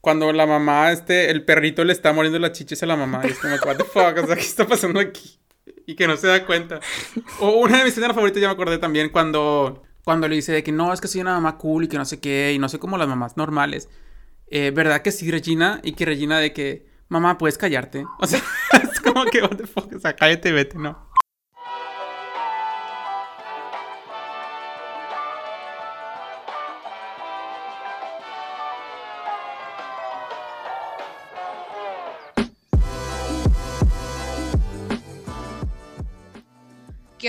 cuando la mamá, este, el perrito le está muriendo las chiches a la mamá. Y es como, what the fuck, o sea, ¿qué está pasando aquí? Y que no se da cuenta. O una de mis escenas favoritas, ya me acordé también, cuando, cuando le dice de que no, es que soy una mamá cool y que no sé qué, y no sé cómo las mamás normales. Eh, ¿Verdad que sí, Regina? Y que Regina de que, mamá, puedes callarte. O sea, es como que, what the fuck, o sea, cállate, vete, no.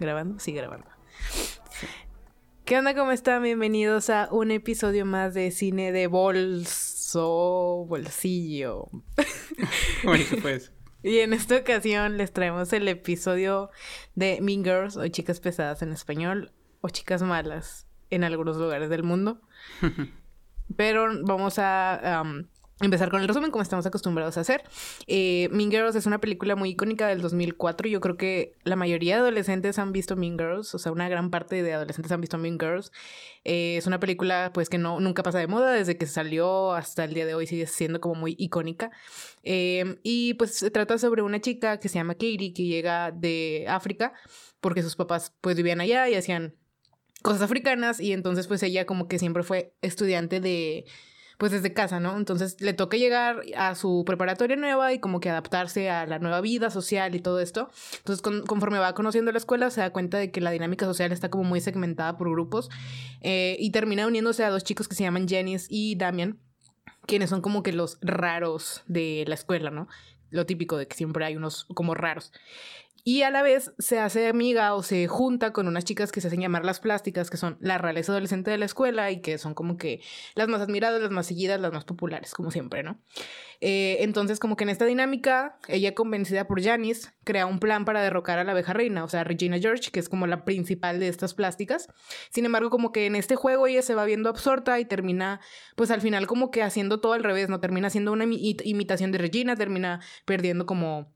¿Grabando? Sí, grabando. ¿Qué onda? ¿Cómo están? Bienvenidos a un episodio más de cine de bolso, bolsillo. pues. Y en esta ocasión les traemos el episodio de Mean Girls o Chicas Pesadas en español o Chicas Malas en algunos lugares del mundo. Pero vamos a empezar con el resumen como estamos acostumbrados a hacer. Eh, mean Girls es una película muy icónica del 2004. Yo creo que la mayoría de adolescentes han visto Mean Girls, o sea, una gran parte de adolescentes han visto Mean Girls. Eh, es una película pues que no, nunca pasa de moda, desde que salió hasta el día de hoy sigue siendo como muy icónica. Eh, y pues se trata sobre una chica que se llama Katie, que llega de África, porque sus papás pues vivían allá y hacían cosas africanas y entonces pues ella como que siempre fue estudiante de pues desde casa, ¿no? Entonces le toca llegar a su preparatoria nueva y como que adaptarse a la nueva vida social y todo esto. Entonces conforme va conociendo la escuela se da cuenta de que la dinámica social está como muy segmentada por grupos eh, y termina uniéndose a dos chicos que se llaman Janice y Damian, quienes son como que los raros de la escuela, ¿no? Lo típico de que siempre hay unos como raros. Y a la vez se hace amiga o se junta con unas chicas que se hacen llamar las plásticas, que son la realeza adolescente de la escuela y que son como que las más admiradas, las más seguidas, las más populares, como siempre, ¿no? Eh, entonces, como que en esta dinámica, ella convencida por Janice, crea un plan para derrocar a la abeja reina, o sea, Regina George, que es como la principal de estas plásticas. Sin embargo, como que en este juego ella se va viendo absorta y termina, pues al final como que haciendo todo al revés, ¿no? Termina siendo una imitación de Regina, termina perdiendo como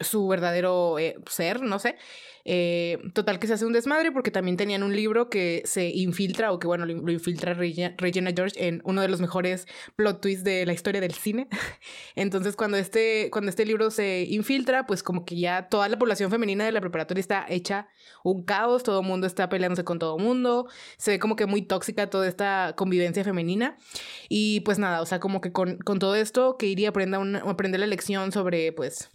su verdadero eh, ser, no sé. Eh, total que se hace un desmadre porque también tenían un libro que se infiltra o que bueno, lo, infiltra Regina, George en uno de los mejores plot twists de la historia del cine. Entonces cuando este, cuando este libro se infiltra, pues como que ya toda la población femenina de la preparatoria está hecha un caos, todo el mundo está peleándose con todo el mundo, se ve como que muy tóxica toda esta convivencia femenina. Y pues nada, o sea, como que con, con todo esto, que iría aprenda, aprender la lección sobre pues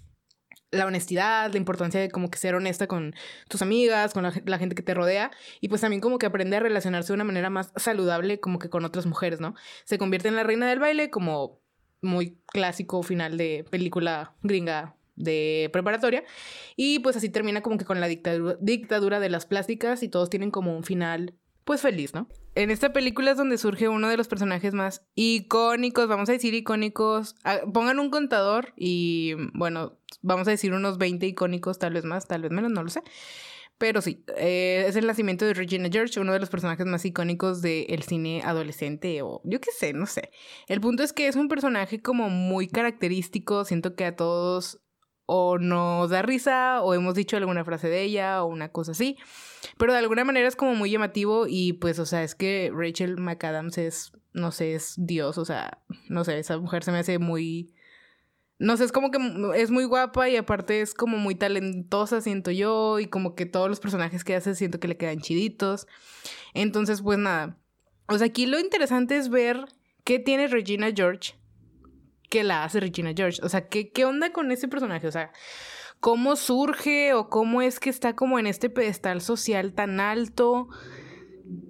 la honestidad, la importancia de como que ser honesta con tus amigas, con la, gente que te rodea y pues también como que aprende a relacionarse de una manera más saludable como que con otras mujeres, ¿no? Se convierte en la reina del baile como muy clásico final de película gringa de preparatoria y pues así termina como que con la dictadura, dictadura de las plásticas y todos tienen como un final pues feliz, ¿no? En esta película es donde surge uno de los personajes más icónicos, vamos a decir icónicos. Ah, pongan un contador y, bueno, vamos a decir unos 20 icónicos, tal vez más, tal vez menos, no lo sé. Pero sí, eh, es el nacimiento de Regina George, uno de los personajes más icónicos del cine adolescente o yo qué sé, no sé. El punto es que es un personaje como muy característico, siento que a todos o nos da risa o hemos dicho alguna frase de ella o una cosa así. Pero de alguna manera es como muy llamativo y pues, o sea, es que Rachel McAdams es, no sé, es Dios, o sea, no sé, esa mujer se me hace muy... No sé, es como que es muy guapa y aparte es como muy talentosa, siento yo, y como que todos los personajes que hace siento que le quedan chiditos. Entonces, pues nada. O sea, aquí lo interesante es ver qué tiene Regina George que la hace Regina George. O sea, ¿qué, qué onda con ese personaje? O sea, ¿cómo surge o cómo es que está como en este pedestal social tan alto?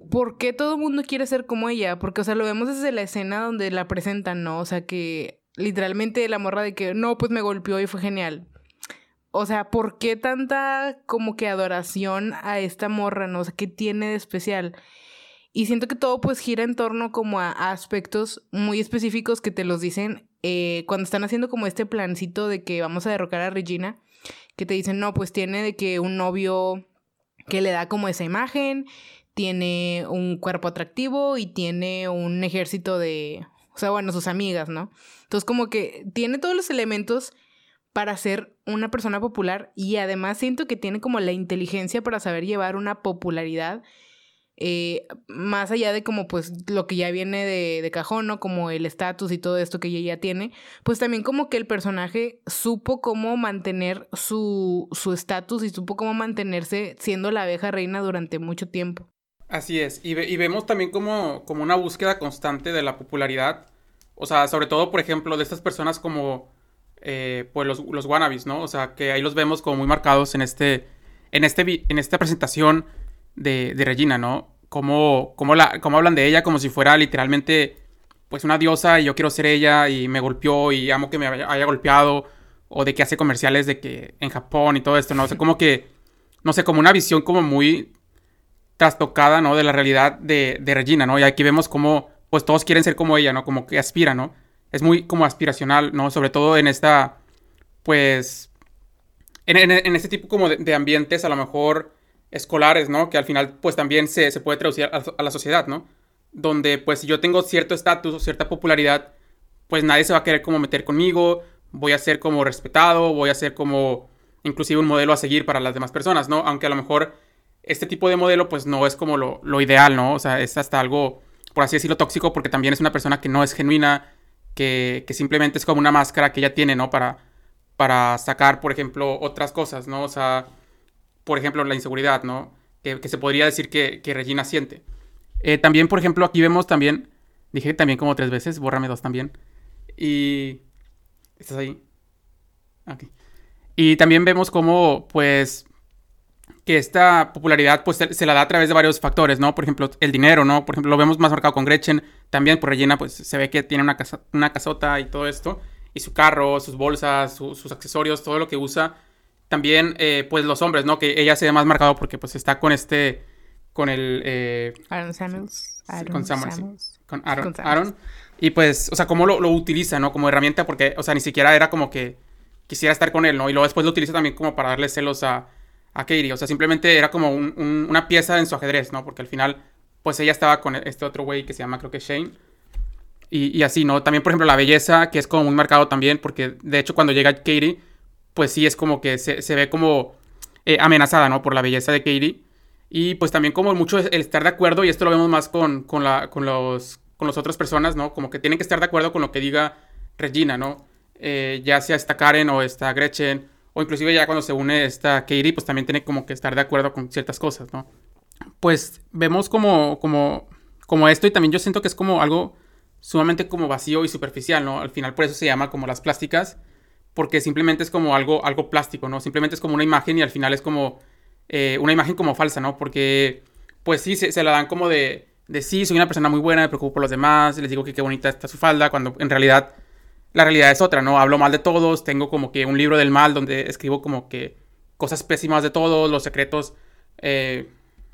¿Por qué todo el mundo quiere ser como ella? Porque, o sea, lo vemos desde la escena donde la presentan, ¿no? O sea, que literalmente la morra de que, no, pues me golpeó y fue genial. O sea, ¿por qué tanta como que adoración a esta morra, no? O sea, ¿qué tiene de especial? Y siento que todo pues gira en torno como a, aspectos muy específicos que te los dicen eh, cuando están haciendo como este plancito de que vamos a derrocar a Regina, que te dicen, no, pues tiene de que un novio que le da como esa imagen, tiene un cuerpo atractivo y tiene un ejército de, o sea, bueno, sus amigas, ¿no? Entonces como que tiene todos los elementos para ser una persona popular y además siento que tiene como la inteligencia para saber llevar una popularidad eh, más allá de como pues lo que ya viene de, de cajón, ¿no? Como el estatus y todo esto que ella ya tiene, pues también como que el personaje supo cómo mantener su estatus y supo cómo mantenerse siendo la abeja reina durante mucho tiempo. Así es, y, vemos también como, como una búsqueda constante de la popularidad, o sea, sobre todo, por ejemplo, de estas personas como, eh, pues los, los wannabes, ¿no? O sea, que ahí los vemos como muy marcados en este, en este, en esta presentación de, de Regina, ¿no? Cómo, cómo, la, cómo hablan de ella como si fuera literalmente pues una diosa y yo quiero ser ella y me golpeó y amo que me haya, golpeado o de que hace comerciales de que en Japón y todo esto, ¿no? O sea, como que, no sé, como una visión como muy trastocada, ¿no? De la realidad de, Regina, ¿no? Y aquí vemos como, pues todos quieren ser como ella, ¿no? Como que aspira, ¿no? Es muy como aspiracional, ¿no? Sobre todo en esta, pues, en, en, este tipo como de ambientes, a lo mejor escolares, ¿no? Que al final pues también se, se puede traducir a, la sociedad, ¿no? Donde pues si yo tengo cierto estatus o cierta popularidad, pues nadie se va a querer como meter conmigo, voy a ser como respetado, voy a ser como inclusive un modelo a seguir para las demás personas, ¿no? Aunque a lo mejor este tipo de modelo pues no es como lo, lo ideal, ¿no? O sea, es hasta algo, por así decirlo, tóxico porque también es una persona que no es genuina, que, que simplemente es como una máscara que ella tiene, ¿no? Para, para sacar, por ejemplo, otras cosas, ¿no? O sea, por ejemplo, la inseguridad, ¿no? Que, se podría decir que, Regina siente. Eh, también, por ejemplo, aquí vemos también, dije también como tres veces, bórrame dos también. Y... ¿Estás ahí? Aquí. Y también vemos cómo, pues, que esta popularidad, pues, se, la da a través de varios factores, ¿no? Por ejemplo, el dinero, ¿no? Por ejemplo, lo vemos más marcado con Gretchen. También por Regina, pues, se ve que tiene una, casa, una casota y todo esto. Y su carro, sus bolsas, sus accesorios, todo lo que usa también, eh, pues los hombres, ¿no? Que ella se ve más marcado porque pues está con este, con el... Eh, Aaron Samuels. con Samuels, Con Aaron, Aaron. Y pues, o sea, cómo lo, utiliza, ¿no? Como herramienta porque, o sea, ni siquiera era como que quisiera estar con él, ¿no? Y luego después lo utiliza también como para darle celos a, a Katie. O sea, simplemente era como una pieza en su ajedrez, ¿no? Porque al final, pues ella estaba con este otro güey que se llama, creo que Shane. Y, y, así, ¿no? También, por ejemplo, la belleza, que es como muy marcado también, porque de hecho cuando llega Katie pues sí es como que se, ve como eh, amenazada, ¿no? Por la belleza de Katie. Y pues también como mucho el estar de acuerdo, y esto lo vemos más con, con, la, con, los, con las otras personas, ¿no? Como que tienen que estar de acuerdo con lo que diga Regina, ¿no? Eh, ya sea esta Karen o esta Gretchen, o inclusive ya cuando se une esta Katie, pues también tiene como que estar de acuerdo con ciertas cosas, ¿no? Pues vemos como, como, como esto y también yo siento que es como algo sumamente como vacío y superficial, ¿no? Al final por eso se llama como las plásticas porque simplemente es como algo, algo plástico, ¿no? Simplemente es como una imagen y al final es como eh, una imagen como falsa, ¿no? Porque, pues sí, se, la dan como de, de sí, soy una persona muy buena, me preocupo por los demás, les digo que qué bonita está su falda, cuando en realidad la realidad es otra, ¿no? Hablo mal de todos, tengo como que un libro del mal donde escribo como que cosas pésimas de todos, los secretos eh,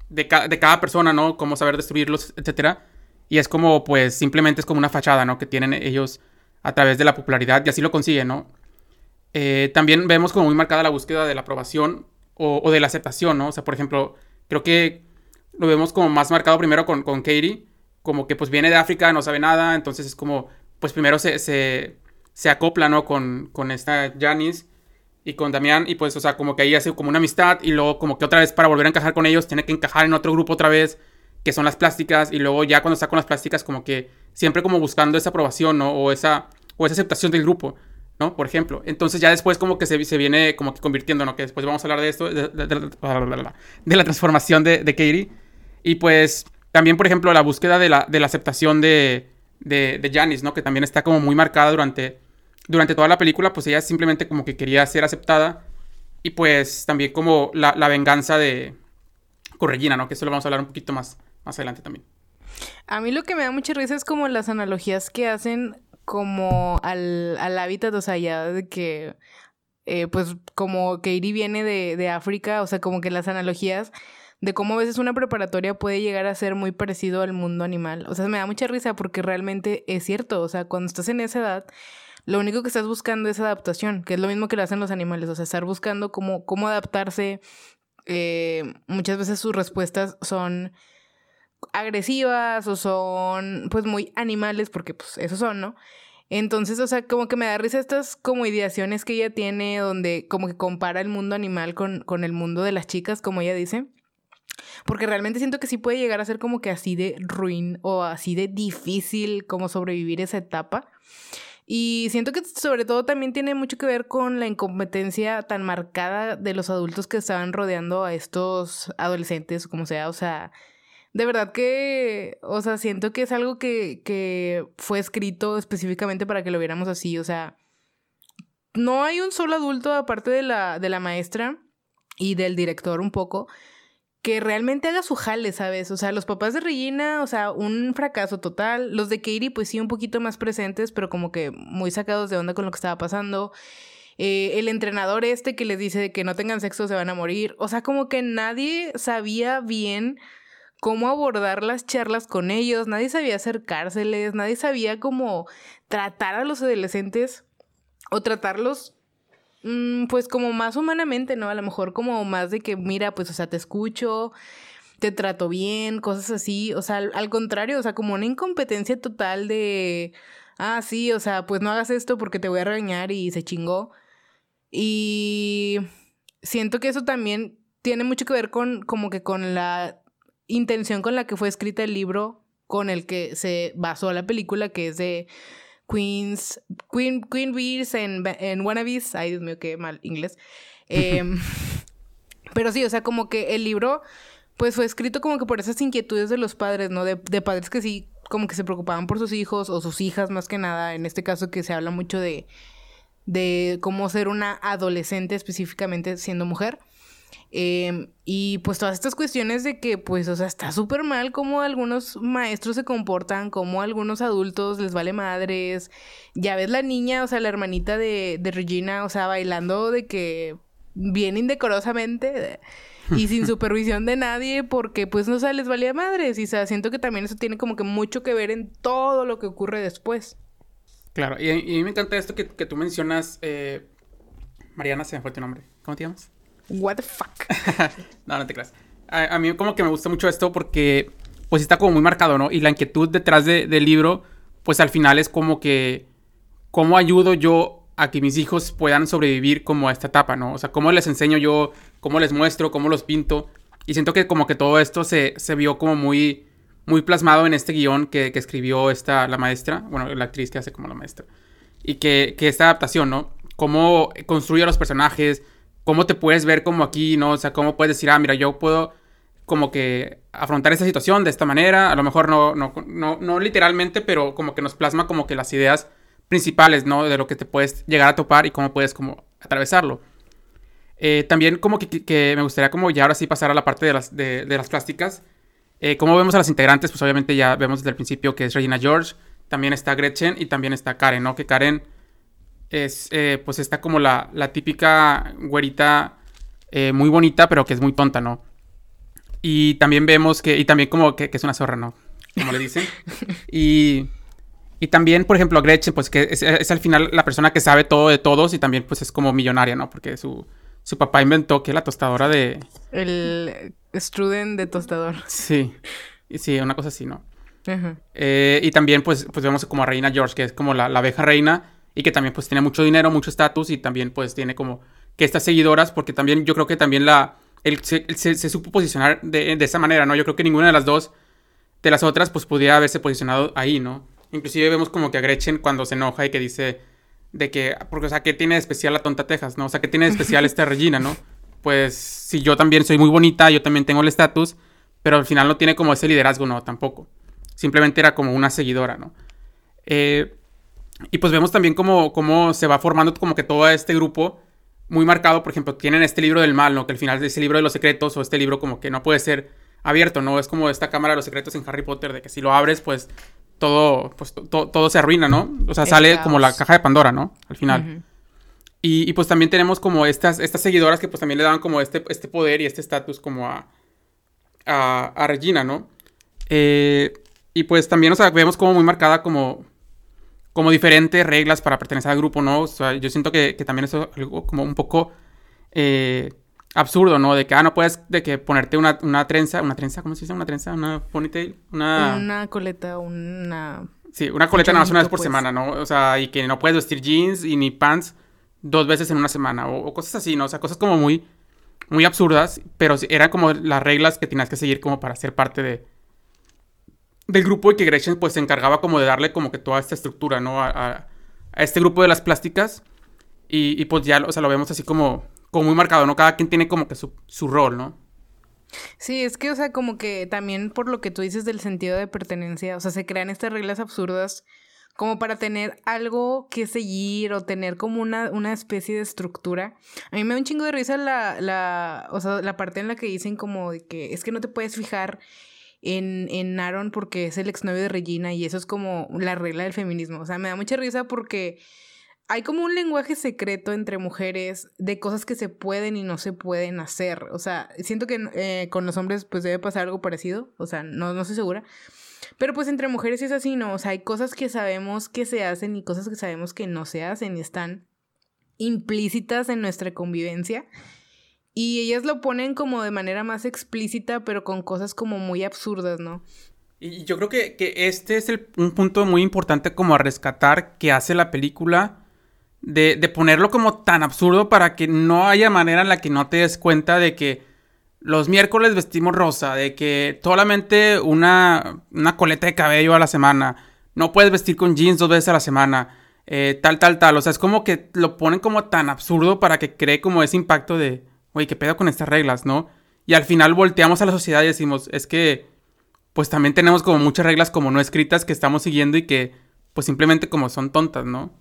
de, de, cada persona, ¿no? Cómo saber destruirlos, etcétera. Y es como, pues, simplemente es como una fachada, ¿no? Que tienen ellos a través de la popularidad y así lo consiguen, ¿no? Eh, también vemos como muy marcada la búsqueda de la aprobación o, de la aceptación, ¿no? O sea, por ejemplo, creo que lo vemos como más marcado primero con, con Katie, como que pues viene de África, no sabe nada, entonces es como, pues primero se, se, se acopla, ¿no? Con, con esta Janice y con Damián, y pues, o sea, como que ahí hace como una amistad, y luego como que otra vez para volver a encajar con ellos, tiene que encajar en otro grupo otra vez, que son las plásticas, y luego ya cuando está con las plásticas, como que siempre como buscando esa aprobación, ¿no? O esa, o esa aceptación del grupo. ¿No? Por ejemplo. Entonces ya después como que se, se viene como que convirtiendo, ¿no? Que después vamos a hablar de esto, de, la transformación de, Katie. Y pues también, por ejemplo, la búsqueda de la, la aceptación de, de, Janice, ¿no? Que también está como muy marcada durante, durante toda la película, pues ella simplemente como que quería ser aceptada. Y pues también como la, la venganza de con Regina, ¿no? Que eso lo vamos a hablar un poquito más, más adelante también. A mí lo que me da mucha risa es como las analogías que hacen como al, al hábitat, o sea, ya de que, eh, pues como Katie viene de, de África, o sea, como que las analogías de cómo a veces una preparatoria puede llegar a ser muy parecido al mundo animal. O sea, me da mucha risa porque realmente es cierto. O sea, cuando estás en esa edad, lo único que estás buscando es adaptación, que es lo mismo que le hacen los animales. O sea, estar buscando cómo, cómo adaptarse. Eh, muchas veces sus respuestas son agresivas o son pues muy animales, porque pues esos son, ¿no? Entonces, o sea, como que me da risa estas como ideaciones que ella tiene, donde como que compara el mundo animal con, con el mundo de las chicas, como ella dice. Porque realmente siento que sí puede llegar a ser como que así de ruin o así de difícil como sobrevivir esa etapa. Y siento que sobre todo también tiene mucho que ver con la incompetencia tan marcada de los adultos que estaban rodeando a estos adolescentes, como sea, o sea, de verdad que, o sea, siento que es algo que, que fue escrito específicamente para que lo viéramos así, o sea, no hay un solo adulto aparte de la, de la maestra y del director un poco que realmente haga su jale, ¿sabes? O sea, los papás de Regina, o sea, un fracaso total. Los de Katie, pues sí, un poquito más presentes, pero como que muy sacados de onda con lo que estaba pasando. Eh, el entrenador este que les dice que no tengan sexo se van a morir. O sea, como que nadie sabía bien cómo abordar las charlas con ellos, nadie sabía acercárseles, nadie sabía cómo tratar a los adolescentes o tratarlos Mm, pues como más humanamente, ¿no? A lo mejor como más de que, mira, pues, o sea, te escucho, te trato bien, cosas así. O sea, al, contrario, o sea, como una incompetencia total de, ah, sí, o sea, pues no hagas esto porque te voy a regañar y se chingó. Y siento que eso también tiene mucho que ver con, como que con la intención con la que fue escrita el libro con el que se basó la película, que es de Queens, Queen, Queen Bees en, en Wannabes. Ay, Dios mío, qué mal inglés. Em, pero sí, o sea, como que el libro, pues fue escrito como que por esas inquietudes de los padres, ¿no? De, de padres que sí, como que se preocupaban por sus hijos o sus hijas más que nada. En este caso que se habla mucho de, de cómo ser una adolescente específicamente siendo mujer. Em, y pues todas estas cuestiones de que, pues, o sea, está súper mal cómo algunos maestros se comportan, cómo algunos adultos les vale madres. Ya ves la niña, o sea, la hermanita de, de Regina, o sea, bailando de que bien indecorosamente y sin supervisión de nadie porque pues no sé, les valía madres y o sea, siento que también eso tiene como que mucho que ver en todo lo que ocurre después. Claro, y, a mí me encanta esto que, que tú mencionas, eh, Mariana, se me fue tu nombre, ¿cómo te llamas? What the fuck. no, no te creas. A, mí como que me gusta mucho esto porque pues está como muy marcado, ¿no? Y la inquietud detrás del libro, pues al final es como que, ¿cómo ayudo yo a que mis hijos puedan sobrevivir como a esta etapa, ¿no? O sea, ¿cómo les enseño yo, cómo les muestro, cómo los pinto? Y siento que como que todo esto se, se vio como muy, muy plasmado en este guion que, que, escribió esta, la maestra, bueno, la actriz que hace como la maestra. Y que, que esta adaptación, ¿no? Cómo construye a los personajes, cómo te puedes ver como aquí, ¿no? O sea, cómo puedes decir, ah, mira, yo puedo como que afrontar esta situación de esta manera, a lo mejor no, no, no, no literalmente, pero como que nos plasma como que las ideas principales, ¿no? De lo que te puedes llegar a topar y cómo puedes como atravesarlo. Eh, también como que, me gustaría como ya ahora sí pasar a la parte de las, de, las plásticas. Eh, como vemos a las integrantes, pues obviamente ya vemos desde el principio que es Regina George, también está Gretchen y también está Karen, ¿no? Que Karen es, eh, pues está como la, la típica güerita eh, muy bonita, pero que es muy tonta, ¿no? Y también vemos que, y también como que, es una zorra, ¿no? Como le dicen. Y, y también, por ejemplo, Gretchen, pues que es, al final la persona que sabe todo de todos y también pues es como millonaria, ¿no? Porque su, su papá inventó que la tostadora de... El struden de tostador. Sí, sí, una cosa así, ¿no? Eh, y también pues, pues vemos como a Reina George, que es como la, la abeja reina y que también pues tiene mucho dinero, mucho estatus y también pues tiene como que estas seguidoras, porque también yo creo que también la, él se, supo posicionar de, de, esa manera, ¿no? Yo creo que ninguna de las dos, de las otras, pues pudiera haberse posicionado ahí, ¿no? Inclusive vemos como que a Gretchen cuando se enoja y que dice de que, porque, o sea, ¿qué tiene de especial la tonta Texas, no? O sea, ¿qué tiene de especial esta Regina, no? Pues si yo también soy muy bonita, yo también tengo el estatus, pero al final no tiene como ese liderazgo, no, tampoco. Simplemente era como una seguidora, ¿no? Eh, y pues vemos también cómo, cómo se va formando como que todo este grupo muy marcado. Por ejemplo, tienen este libro del mal, ¿no? Que al final es ese libro de los secretos o este libro como que no puede ser abierto, ¿no? Es como esta cámara de los secretos en Harry Potter, de que si lo abres, pues todo, pues, todo se arruina, ¿no? O sea, sale como la caja de Pandora, ¿no? Al final. y, y, pues también tenemos como estas, estas seguidoras que pues también le dan como este, este poder y este estatus como a, a, a Regina, ¿no? Eh, y pues también, o sea, vemos como muy marcada como, como diferentes reglas para pertenecer al grupo, ¿no? O sea, yo siento que, que también eso es algo como un poco eh, absurdo, ¿no? De que, ah, no puedes, de que ponerte una, una trenza, una trenza, ¿cómo se dice? Una trenza, una ponytail, una... Una coleta, una... Sí, una coleta nada más una vez por pues. semana, ¿no? O sea, y que no puedes vestir jeans y ni pants dos veces en una semana o, o cosas así, ¿no? O sea, cosas como muy, muy absurdas, pero eran como las reglas que tenías que seguir como para ser parte de del grupo y que Gretchen pues se encargaba como de darle como que toda esta estructura, ¿no? A, este grupo de las plásticas y, y, pues ya, o sea, lo vemos así como, como muy marcado, ¿no? Cada quien tiene como que su, su rol, ¿no? Sí, es que, o sea, como que también por lo que tú dices del sentido de pertenencia, o sea, se crean estas reglas absurdas como para tener algo que seguir o tener como una, una especie de estructura. A mí me da un chingo de risa la, la, o sea, la parte en la que dicen como de que es que no te puedes fijar en, en Aaron porque es el exnovio de Regina y eso es como la regla del feminismo. O sea, me da mucha risa porque hay como un lenguaje secreto entre mujeres de cosas que se pueden y no se pueden hacer. O sea, siento que eh, con los hombres pues debe pasar algo parecido. O sea, no, no estoy segura. Pero pues entre mujeres es así, ¿no? O sea, hay cosas que sabemos que se hacen y cosas que sabemos que no se hacen y están implícitas en nuestra convivencia. Y ellas lo ponen como de manera más explícita, pero con cosas como muy absurdas, ¿no? Y yo creo que, que este es un punto muy importante como a rescatar que hace la película. De, de ponerlo como tan absurdo para que no haya manera en la que no te des cuenta de que los miércoles vestimos rosa, de que solamente una, una coleta de cabello a la semana, no puedes vestir con jeans dos veces a la semana, eh, tal, tal, tal. O sea, es como que lo ponen como tan absurdo para que cree como ese impacto de, oye, ¿qué pedo con estas reglas, no? Y al final volteamos a la sociedad y decimos, es que pues también tenemos como muchas reglas como no escritas que estamos siguiendo y que pues simplemente como son tontas, ¿no?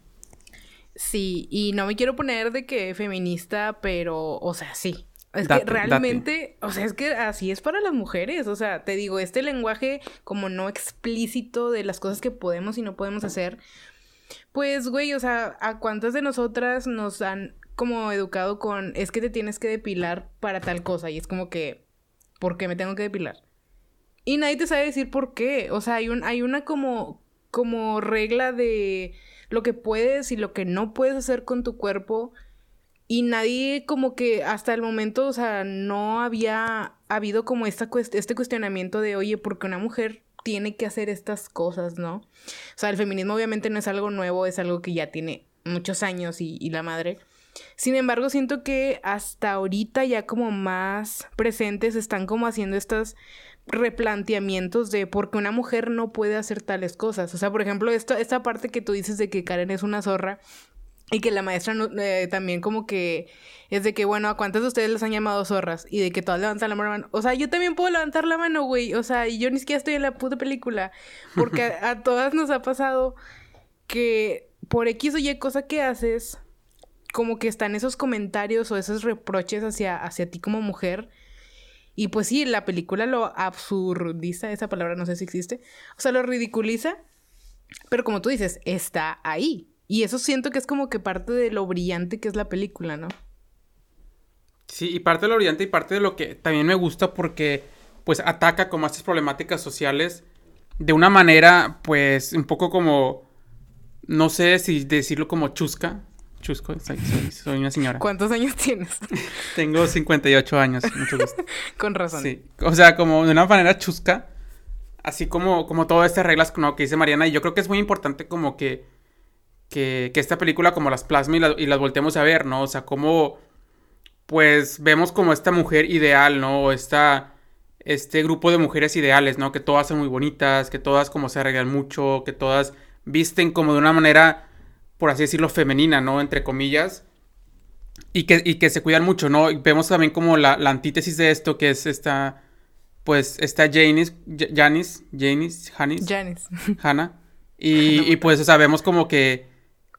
Sí, y no me quiero poner de que feminista, pero, o sea, sí. Es Date, que realmente, o sea, es que así es para las mujeres. O sea, te digo, este lenguaje como no explícito de las cosas que podemos y no podemos hacer. Pues, güey, o sea, ¿a cuántas de nosotras nos han como educado con es que te tienes que depilar para tal cosa? Y es como que, ¿por qué me tengo que depilar? Y nadie te sabe decir por qué. O sea, hay, un, hay una como, como regla de lo que puedes y lo que no puedes hacer con tu cuerpo. Y nadie como que hasta el momento, o sea, no había habido como esta este cuestionamiento de, oye, ¿por qué una mujer tiene que hacer estas cosas, no? O sea, el feminismo obviamente no es algo nuevo, es algo que ya tiene muchos años y, y la madre. Sin embargo, siento que hasta ahorita ya como más presentes están como haciendo estos replanteamientos de por qué una mujer no puede hacer tales cosas. O sea, por ejemplo, esto, esta parte que tú dices de que Karen es una zorra y que la maestra no- eh, también como que es de que, bueno, ¿a cuántas de ustedes les han llamado zorras? Y de que todas levantan la mano. O sea, yo también puedo levantar la mano, güey. O sea, y yo ni siquiera estoy en la puta película. Porque a, a todas nos ha pasado que por X o Y cosa que haces, como que están esos comentarios o esos reproches hacia, hacia ti como mujer. Y pues sí, la película lo absurdiza, esa palabra no sé si existe. O sea, lo ridiculiza. Pero como tú dices, está ahí. Y eso siento que es como que parte de lo brillante que es la película, ¿no? Sí, y parte de lo brillante y parte de lo que también me gusta porque pues ataca como estas problemáticas sociales de una manera pues un poco como, no sé si decirlo como chusca. Chusco, soy, soy- soy una señora. ¿Cuántos años tienes? Tengo 58 años, mucho gusto. Con razón. Sí, o sea, como de una manera chusca, así como, como todas estas reglas como que dice Mariana, y yo creo que es muy importante como que, que, que esta película como las plasma y, la- y las volteemos a ver, ¿no? O sea, como, pues, vemos como esta mujer ideal, ¿no? O esta, este grupo de mujeres ideales, ¿no? Que todas son muy bonitas, que todas como se arreglan mucho, que todas visten como de una manera, por así decirlo, femenina, ¿no? Entre comillas. Y que, y que se cuidan mucho, ¿no? Y vemos también como la, la antítesis de esto, que es esta, pues, esta Janice, Ja- Janice, Janice, Janice, Janice. Hannah. Y, y, pues, o sea, vemos como que,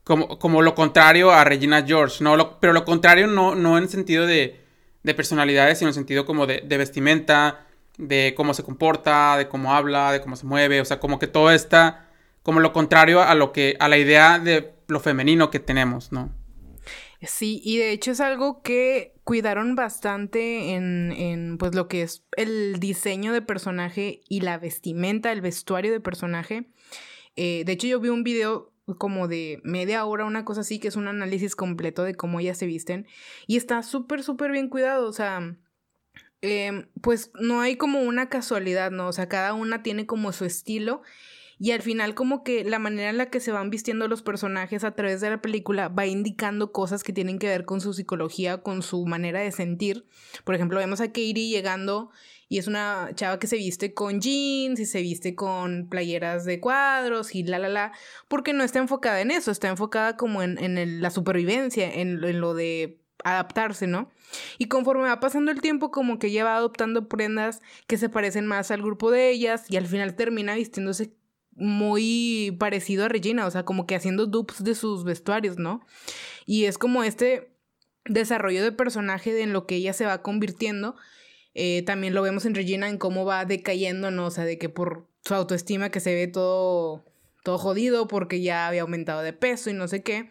como, como lo contrario a Regina George, ¿no? Lo- pero lo contrario no, no en sentido de, de personalidades, sino en sentido como de, de vestimenta, de cómo se comporta, de cómo habla, de cómo se mueve, o sea, como que todo está como lo contrario a lo que, a la idea de lo femenino que tenemos, ¿no? Sí, y de hecho es algo que cuidaron bastante en, en, pues, lo que es el diseño de personaje y la vestimenta, el vestuario de personaje. Eh, de hecho, yo vi un video como de media hora, una cosa así, que es un análisis completo de cómo ellas se visten. Y está súper, súper bien cuidado. O sea, em, pues no hay como una casualidad, ¿no? O sea, cada una tiene como su estilo. Y al final como que la manera en la que se van vistiendo los personajes a través de la película va indicando cosas que tienen que ver con su psicología, con su manera de sentir. Por ejemplo, vemos a Katie llegando y es una chava que se viste con jeans y se viste con playeras de cuadros y la, la, la, porque no está enfocada en eso, está enfocada como en, en la supervivencia, en, en lo de adaptarse, ¿no? Y conforme va pasando el tiempo, como que ella va adoptando prendas que se parecen más al grupo de ellas y al final termina vistiéndose muy parecido a Regina, o sea, como que haciendo dupes de sus vestuarios, ¿no? Y es como este desarrollo de personaje en lo que ella se va convirtiendo eh, también lo vemos en Regina en cómo va decayendo, ¿no? O sea, de que por su autoestima que se ve todo, todo jodido porque ya había aumentado de peso y no sé qué.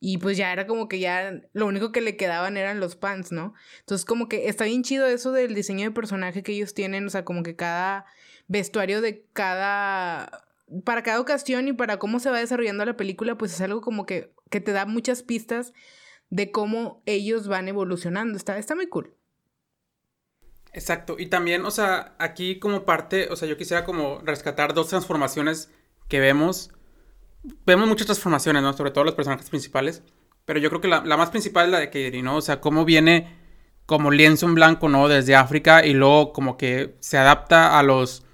Y pues ya era como que ya lo único que le quedaban eran los pants, ¿no? Entonces como que está bien chido eso del diseño de personaje que ellos tienen, o sea, como que cada vestuario de cada... Para cada ocasión y para cómo se va desarrollando la película, pues es algo como que, que te da muchas pistas de cómo ellos van evolucionando. Está, está muy cool. Exacto, y también, o sea, aquí como parte, o sea, yo quisiera como rescatar dos transformaciones que vemos. Vemos muchas transformaciones, ¿no? Sobre todo los personajes principales, pero yo creo que la, más principal es la de Katie, ¿no? O sea, cómo viene como lienzo en blanco, ¿no? Desde África y luego como que se adapta a los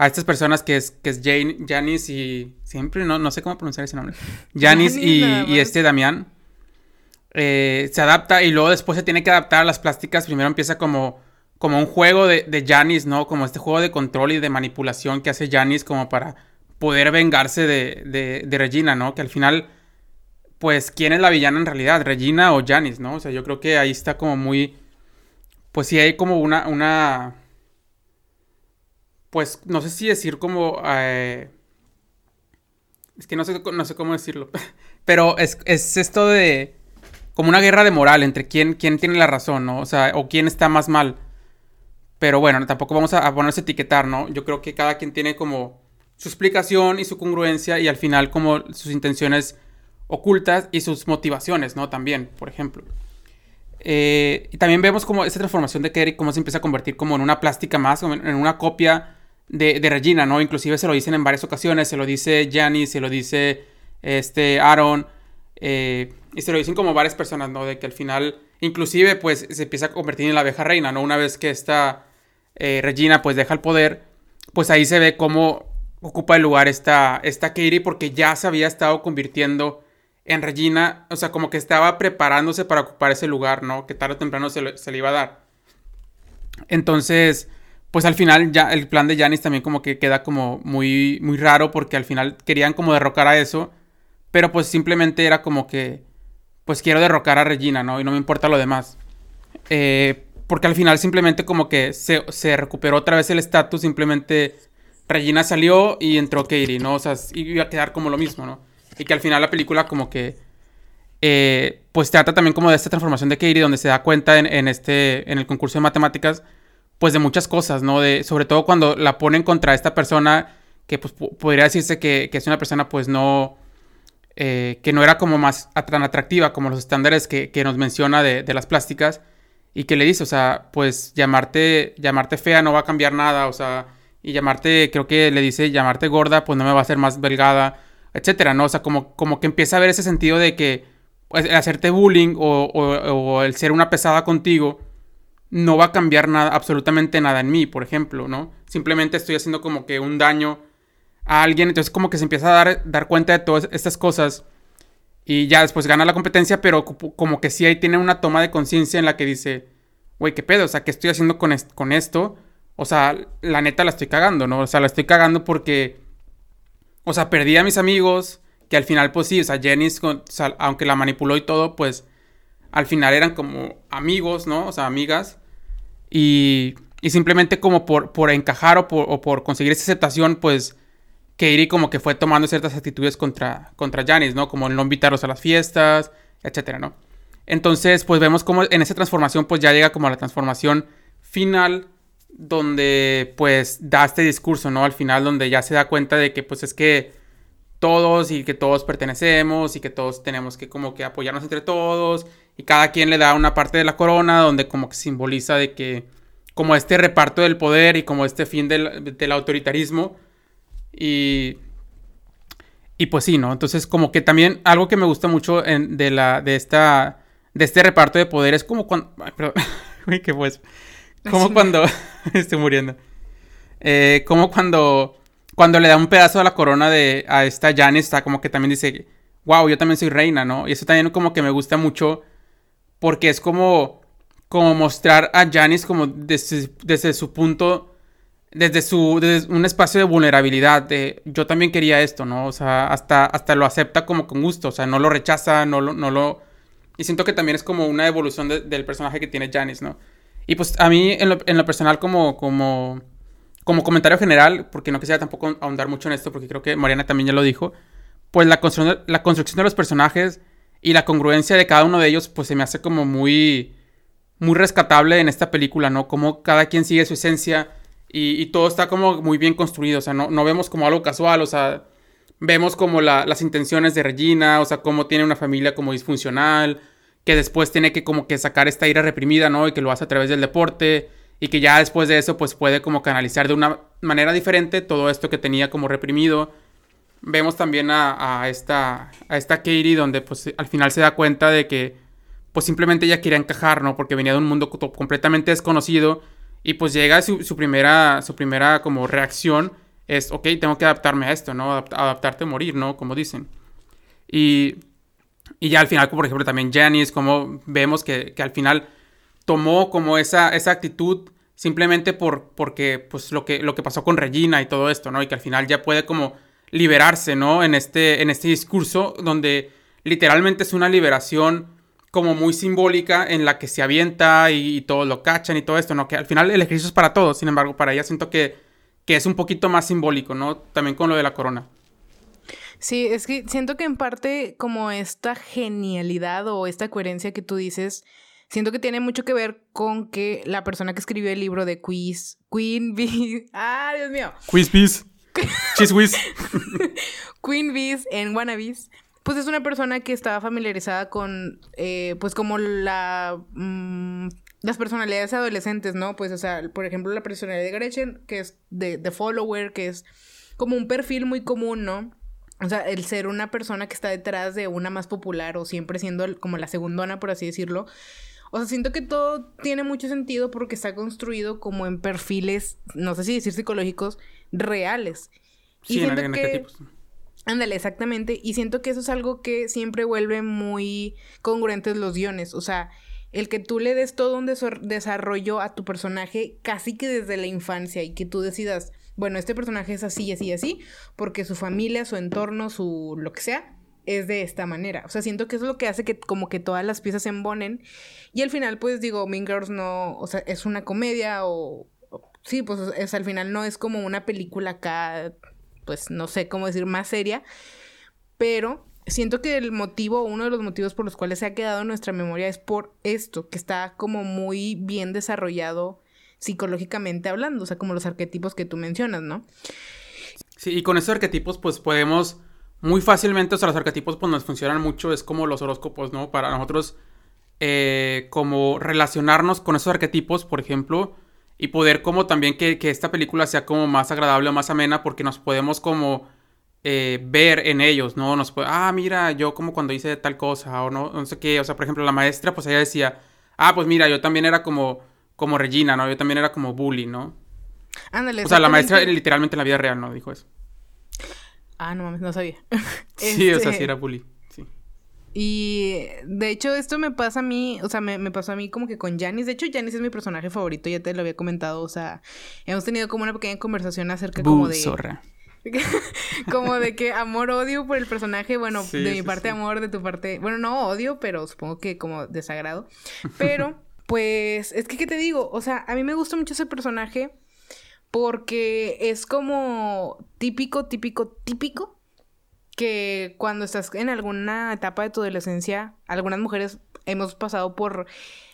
a estas personas que es que es Jane, Janice y siempre no, no sé cómo pronunciar ese nombre. Janice y, y, este Damián. Eh, se adapta y luego después se tiene que adaptar a las plásticas. Primero empieza como como un juego de, de Janis, ¿no? Como este juego de control y de manipulación que hace Janis como para poder vengarse de, de, Regina, ¿no? Que al final, pues, ¿quién es la villana en realidad? ¿Regina o Janis, no? O sea, yo creo que ahí está como muy... Pues sí hay como una... una pues, no sé si decir como... Eh, es que no sé, no sé cómo decirlo. Pero es, es esto de... Como una guerra de moral entre quién, quién tiene la razón, ¿no? O sea, o quién está más mal. Pero bueno, tampoco vamos a, ponerse a etiquetar, ¿no? Yo creo que cada quien tiene como su explicación y su congruencia y al final como sus intenciones ocultas y sus motivaciones, ¿no? También, por ejemplo. Eh, y también vemos como esa transformación de Kerry, cómo se empieza a convertir como en una plástica más, en una copia de, Regina, ¿no? Inclusive se lo dicen en varias ocasiones, se lo dice Janice, se lo dice este Aaron, eh, y se lo dicen como varias personas, ¿no? De que al final, inclusive, pues se empieza a convertir en la abeja reina, ¿no? Una vez que esta eh, Regina pues deja el poder, pues ahí se ve cómo ocupa el lugar esta, esta Katie porque ya se había estado convirtiendo en Regina, o sea, como que estaba preparándose para ocupar ese lugar, ¿no? Que tarde o temprano se, le iba a dar. Entonces, pues al final ya el plan de Janis también como que queda como muy, muy raro porque al final querían como derrocar a eso, pero pues simplemente era como que, pues quiero derrocar a Regina, ¿no? Y no me importa lo demás. Eh, porque al final simplemente como que se, recuperó otra vez el estatus, simplemente Regina salió y entró Katie, ¿no? O sea, iba a quedar como lo mismo, ¿no? Y que al final la película como que... Eh, pues trata también como de esta transformación de Katie, donde se da cuenta en, este, en el concurso de matemáticas, pues de muchas cosas, ¿no? De, sobre todo cuando la ponen contra esta persona que pues podría decirse que, es una persona pues no... Eh, que no era como más tan atractiva como los estándares que, nos menciona de, de las plásticas y que le dice, o sea, pues llamarte, llamarte fea no va a cambiar nada, o sea, y llamarte, creo que le dice, llamarte gorda, pues no me va a hacer más delgada, etcétera, ¿no? O sea, como, como que empieza a ver ese sentido de que pues, el hacerte bullying o, el ser una pesada contigo no va a cambiar nada, absolutamente nada en mí, por ejemplo, ¿no? Simplemente estoy haciendo como que un daño a alguien, entonces como que se empieza a dar, dar cuenta de todas estas cosas y ya después gana la competencia, pero como que sí ahí tiene una toma de conciencia en la que dice, güey, ¿qué pedo? O sea, ¿qué estoy haciendo con, con esto? O sea, la neta la estoy cagando, ¿no? O sea, la estoy cagando porque, o sea, perdí a mis amigos, que al final, pues sí, o sea, Jenny, aunque la manipuló y todo, pues al final eran como amigos, ¿no? O sea, amigas. Y, simplemente como por, por encajar o por, o por conseguir esa aceptación, pues Katie como que fue tomando ciertas actitudes contra, contra Janice, ¿no? Como el no invitarlos a las fiestas, etcétera, ¿no? Entonces, pues vemos como en esa transformación, pues ya llega como a la transformación final, donde pues da este discurso, ¿no? Al final, donde ya se da cuenta de que pues es que todos y que todos pertenecemos y que todos tenemos que como que apoyarnos entre todos y cada quien le da una parte de la corona donde como que simboliza de que como este reparto del poder y como este fin del, del autoritarismo y y pues sí, ¿no? Entonces como que también algo que me gusta mucho de la de esta de este reparto de poder es como cuando ay, perdón, uy, qué pues como cuando estoy muriendo eh, como cuando cuando le da un pedazo de la corona de, a esta Janice, está como que también dice, wow, yo también soy reina, ¿no? Y eso también como que me gusta mucho porque es como, como mostrar a Janice como desde, desde su punto, desde su, desde un espacio de vulnerabilidad, de yo también quería esto, ¿no? O sea, hasta, hasta lo acepta como con gusto, o sea, no lo rechaza, no lo, no lo... Y siento que también es como una evolución del personaje que tiene Janice, ¿no? Y pues a mí en lo, en lo personal como, como como comentario general, porque no quisiera tampoco ahondar mucho en esto, porque creo que Mariana también ya lo dijo, pues la, construcción, la construcción de los personajes y la congruencia de cada uno de ellos, pues se me hace como muy, muy rescatable en esta película, ¿no? Como cada quien sigue su esencia y, todo está como muy bien construido, o sea, no, no vemos como algo casual, o sea, vemos como las intenciones de Regina, o sea, cómo tiene una familia como disfuncional, que después tiene que como que sacar esta ira reprimida, ¿no? Y que lo hace a través del deporte y que ya después de eso pues puede como canalizar de una manera diferente todo esto que tenía como reprimido. Vemos también a, esta, a esta Katie donde pues al final se da cuenta de que pues simplemente ella quería encajar, ¿no? Porque venía de un mundo completamente desconocido y pues llega su, su primera, su primera como reacción es, ok, tengo que adaptarme a esto, ¿no? adaptarte a morir, ¿no? Como dicen. Y, y ya al final, por ejemplo, también Janice, como vemos que, que al final tomó como esa, esa actitud simplemente por, porque, pues, lo que, lo que pasó con Regina y todo esto, ¿no? Y que al final ya puede como liberarse, ¿no? En este, en este discurso donde literalmente es una liberación como muy simbólica en la que se avienta y, todos lo cachan y todo esto, ¿no? Que al final el ejercicio es para todos, sin embargo, para ella siento que, que es un poquito más simbólico, ¿no? También con lo de la corona. Sí, es que siento que en parte como esta genialidad o esta coherencia que tú dices siento que tiene mucho que ver con que la persona que escribió el libro de Quiz, Queen Bee, ah, Dios mío. Quiz Bees. Cheese Whiz. Queen Bees en Wannabes. Pues es una persona que estaba familiarizada con, eh, pues como la, mm, las personalidades adolescentes, ¿no? Pues, o sea, por ejemplo, la personalidad de Gretchen, que es de, de follower, que es como un perfil muy común, ¿no? O sea, el ser una persona que está detrás de una más popular o siempre siendo como la segundona, por así decirlo, o sea, siento que todo tiene mucho sentido porque está construido como en perfiles, no sé si decir psicológicos, reales. Y sí, siento que... Ándale, exactamente. Y siento que eso es algo que siempre vuelve muy congruentes los guiones. O sea, el que tú le des todo un desarrollo a tu personaje casi que desde la infancia y que tú decidas, bueno, este personaje es así, así, así, porque su familia, su entorno, su lo que sea, es de esta manera. O sea, siento que eso es lo que hace que como que todas las piezas se embonen. Y al final, pues digo, Mean Girls no, o sea, es una comedia o... sí, pues es, al final no es como una película acá, pues no sé cómo decir, más seria. Pero siento que el motivo, uno de los motivos por los cuales se ha quedado en nuestra memoria es por esto, que está como muy bien desarrollado psicológicamente hablando, o sea, como los arquetipos que tú mencionas, ¿no? Sí, y con esos arquetipos pues podemos muy fácilmente, o sea, los arquetipos pues nos funcionan mucho, es como los horóscopos, ¿no? Para nosotros, eh, como relacionarnos con esos arquetipos, por ejemplo, y poder como también que, esta película sea como más agradable o más amena, porque nos podemos como eh, ver en ellos, ¿no? Nos puede, ah, mira, yo como cuando hice tal cosa, o no, no sé qué, o sea, por ejemplo, la maestra, pues ella decía, ah, pues mira, yo también era como, como Regina, ¿no? Yo también era como Bully, ¿no? Ándale. O sea, la maestra literalmente en la vida real, ¿no? Dijo eso. Ah, no mames, no sabía. sí, o sea, sí este, era bully. Y de hecho, esto me pasa a mí, o sea, me, pasó a mí como que con Janice. De hecho, Janice es mi personaje favorito, ya te lo había comentado. O sea, hemos tenido como una pequeña conversación acerca como de. Zorra. como de que amor-odio por el personaje. Bueno, de mi parte amor, de tu parte. Bueno, no odio, pero supongo que como desagrado. Pero, pues, es que, ¿qué te digo? O sea, a mí me gusta mucho ese personaje porque es como típico, típico, típico que cuando estás en alguna etapa de tu adolescencia, algunas mujeres hemos pasado por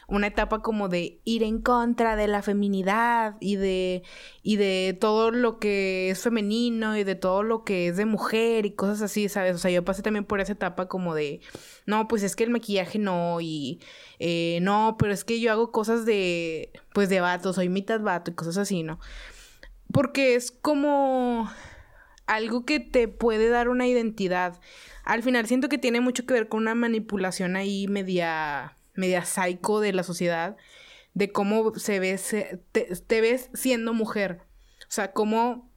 una etapa como de ir en contra de la feminidad y de y de todo lo que es femenino y de todo lo que es de mujer y cosas así, ¿sabes? O sea, yo pasé también por esa etapa como de, no, pues es que el maquillaje no y eh, no, pero es que yo hago cosas de, pues de vato, soy mitad vato y cosas así, ¿no? Porque es como algo que te puede dar una identidad. Al final siento que tiene mucho que ver con una manipulación ahí media media psycho de la sociedad, de cómo se ve, te, ves siendo mujer. O sea, como,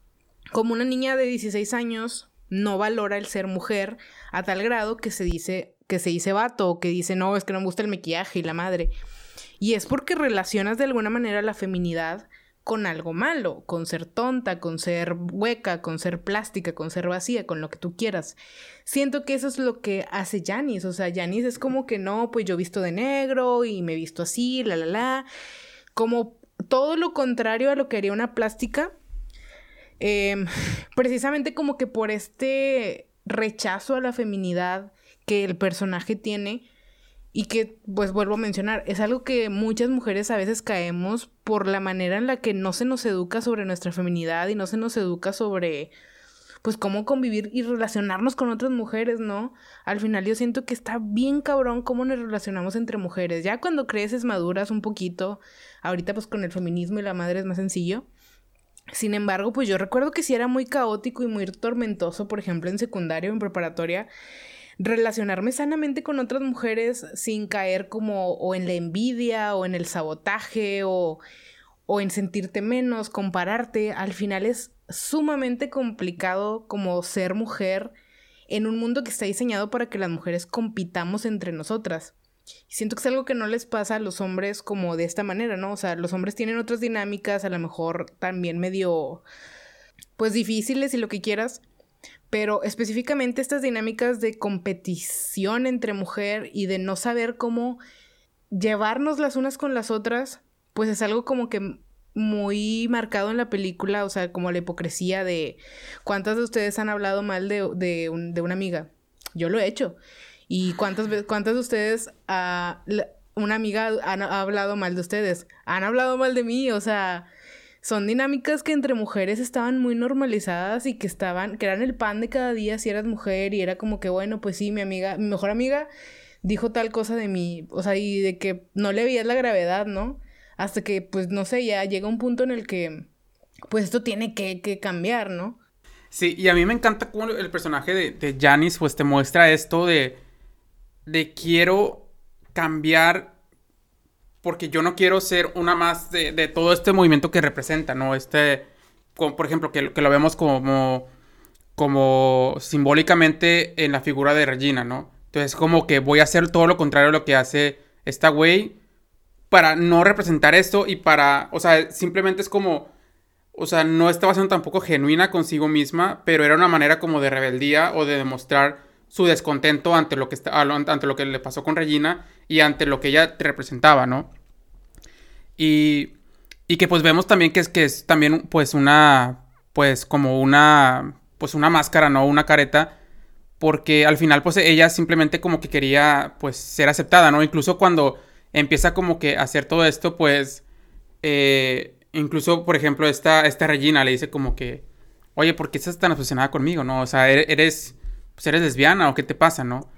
como una niña de 16 años no valora el ser mujer a tal grado que se dice que se dice vato o que dice no, es que no me gusta el maquillaje y la madre. Y es porque relacionas de alguna manera la feminidad con algo malo, con ser tonta, con ser hueca, con ser plástica, con ser vacía, con lo que tú quieras. Siento que eso es lo que hace Janis, o sea, Janis es como que no, pues yo visto de negro y me visto así, la, la, la, como todo lo contrario a lo que haría una plástica, em, precisamente como que por este rechazo a la feminidad que el personaje tiene, y que, pues vuelvo a mencionar, es algo que muchas mujeres a veces caemos por la manera en la que no se nos educa sobre nuestra feminidad y no se nos educa sobre, pues, cómo convivir y relacionarnos con otras mujeres, ¿no? Al final yo siento que está bien cabrón cómo nos relacionamos entre mujeres. Ya cuando creces maduras un poquito, ahorita pues con el feminismo y la madre es más sencillo. Sin embargo, pues yo recuerdo que sí era muy caótico y muy tormentoso, por ejemplo, en secundaria o en preparatoria, relacionarme sanamente con otras mujeres sin caer como o en la envidia o en el sabotaje o, o en sentirte menos, compararte, al final es sumamente complicado como ser mujer en un mundo que está diseñado para que las mujeres compitamos entre nosotras. Siento que es algo que no les pasa a los hombres como de esta manera, ¿no? O sea, los hombres tienen otras dinámicas, a lo mejor también medio, pues difíciles y lo que quieras, pero específicamente estas dinámicas de competición entre mujer y de no saber cómo llevarnos las unas con las otras, pues es algo como que muy marcado en la película, o sea, como la hipocresía de cuántas de ustedes han hablado mal de, de, una amiga. Yo lo he hecho. ¿Y cuántas, cuántas de ustedes, uh, una amiga ha hablado mal de ustedes? Han hablado mal de mí, o sea, son dinámicas que entre mujeres estaban muy normalizadas y que estaban, que eran el pan de cada día si eras mujer y era como que, bueno, pues sí, mi amiga, mi mejor amiga dijo tal cosa de mí, o sea, y de que no le veías la gravedad, ¿no? Hasta que, pues, no sé, ya llega un punto en el que, pues, esto tiene que, que cambiar, ¿no? Sí, y a mí me encanta cómo el personaje de, de Janice, pues, te muestra esto de, de quiero cambiar porque yo no quiero ser una más de, todo este movimiento que representa, ¿no? Este, por ejemplo, que, que, lo vemos como, como simbólicamente en la figura de Regina, ¿no? Entonces, como que voy a hacer todo lo contrario a lo que hace esta güey para no representar esto y para, o sea, simplemente es como, o sea, no estaba siendo tampoco genuina consigo misma, pero era una manera como de rebeldía o de demostrar su descontento ante lo que, está, ante lo que le pasó con Regina y ante lo que ella representaba, ¿no? Y, y que pues vemos también que es, que es también pues una, pues como una, pues una máscara, ¿no? Una careta, porque al final pues ella simplemente como que quería pues ser aceptada, ¿no? Incluso cuando empieza como que a hacer todo esto, pues, eh, incluso por ejemplo esta, esta Regina le dice como que, oye, ¿por qué estás tan obsesionada conmigo, no? O sea, eres pues eres lesbiana o qué te pasa, ¿no?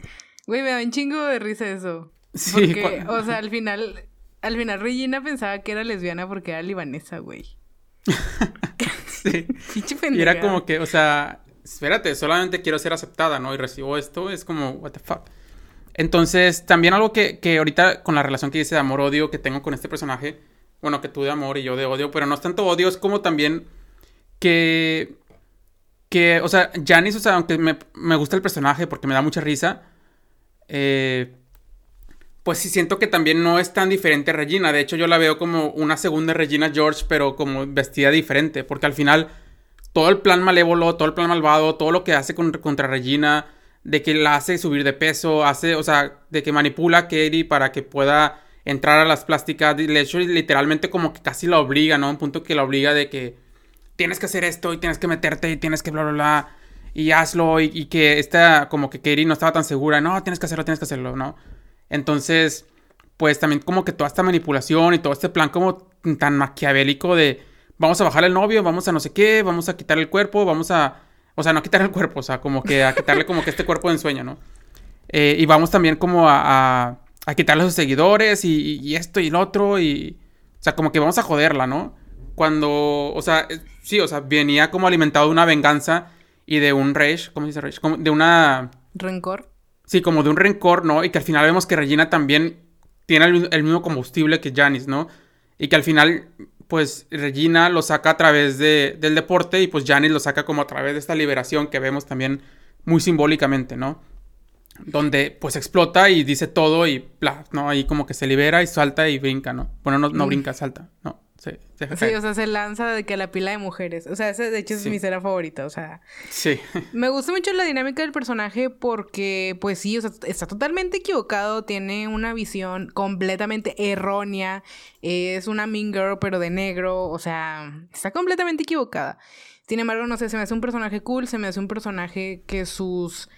Güey, me da un chingo de risa eso. Sí. Porque, o sea, al final, al final Regina pensaba que era lesbiana porque era libanesa, güey. sí. y era como que, o sea, espérate, solamente quiero ser aceptada, ¿no? Y recibo esto, es como, what the fuck. Entonces, también algo que, que ahorita con la relación que dice de amor-odio que tengo con este personaje, bueno, que tú de amor y yo de odio, pero no es tanto odio, es como también que que, o sea, Janice, o sea, aunque me, gusta el personaje porque me da mucha risa, eh, pues sí siento que también no es tan diferente a Regina. De hecho, yo la veo como una segunda Regina George, pero como vestida diferente, porque al final todo el plan malévolo, todo el plan malvado, todo lo que hace contra Regina, de que la hace subir de peso, hace, o sea, de que manipula a Katie para que pueda entrar a las plásticas, de hecho, literalmente como que casi la obliga, ¿no? Un punto que la obliga de que tienes que hacer esto y tienes que meterte y tienes que bla, bla, bla. y hazlo, y, que esta, como que Katie no estaba tan segura, no, tienes que hacerlo, tienes que hacerlo, ¿no? Entonces, pues también como que toda esta manipulación y todo este plan como tan maquiavélico de vamos a bajar el novio, vamos a no sé qué, vamos a quitar el cuerpo, vamos a, o sea, no a quitar el cuerpo, o sea, como que a quitarle como que este cuerpo de ensueño, ¿no? Eh, y vamos también como a, a, quitarle a sus seguidores y, y, esto y lo otro y, o sea, como que vamos a joderla, ¿no? Cuando, o sea, eh, sí, o sea, venía como alimentado de una venganza y de un rage, ¿cómo se dice rage? Como de una... Rencor. Sí, como de un rencor, ¿no? Y que al final vemos que Regina también tiene el, mismo combustible que Janice, ¿no? Y que al final, pues Regina lo saca a través de, del deporte y pues Janice lo saca como a través de esta liberación que vemos también muy simbólicamente, ¿no? Donde pues explota y dice todo y bla, ¿no? Ahí como que se libera y salta y brinca, ¿no? Bueno, no, no mm. brinca, salta, ¿no? Sí, sí, o sea, se lanza de que la pila de mujeres. O sea, ese de hecho es mi escena favorita. O sea. Sí. me gusta mucho la dinámica del personaje porque, pues sí, o sea, está totalmente equivocado. Tiene una visión completamente errónea. Es una mean girl, pero de negro. O sea, está completamente equivocada. Sin embargo, no sé, se me hace un personaje cool. Se me hace un personaje que sus.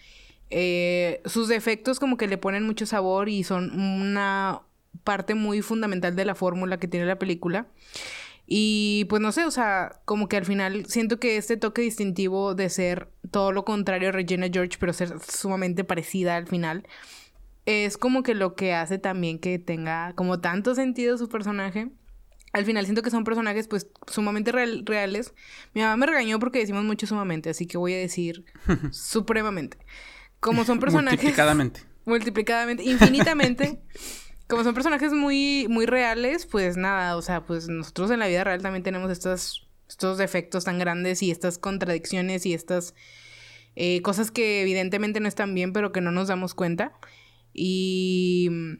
Eh, sus defectos como que le ponen mucho sabor y son una parte muy fundamental de la fórmula que tiene la película. Y pues no sé, o sea, como que al final siento que este toque distintivo de ser todo lo contrario a Regina George, pero ser sumamente parecida al final, es como que lo que hace también que tenga como tanto sentido su personaje. Al final siento que son personajes pues sumamente reales. Mi mamá me regañó porque decimos mucho sumamente, así que voy a decir supremamente. Como son personajes... multiplicadamente. Multiplicadamente, infinitamente. como son personajes muy, muy reales, pues nada, o sea, pues nosotros en la vida real también tenemos estos, defectos tan grandes y estas contradicciones y estas eh, cosas que evidentemente no están bien, pero que no nos damos cuenta. Y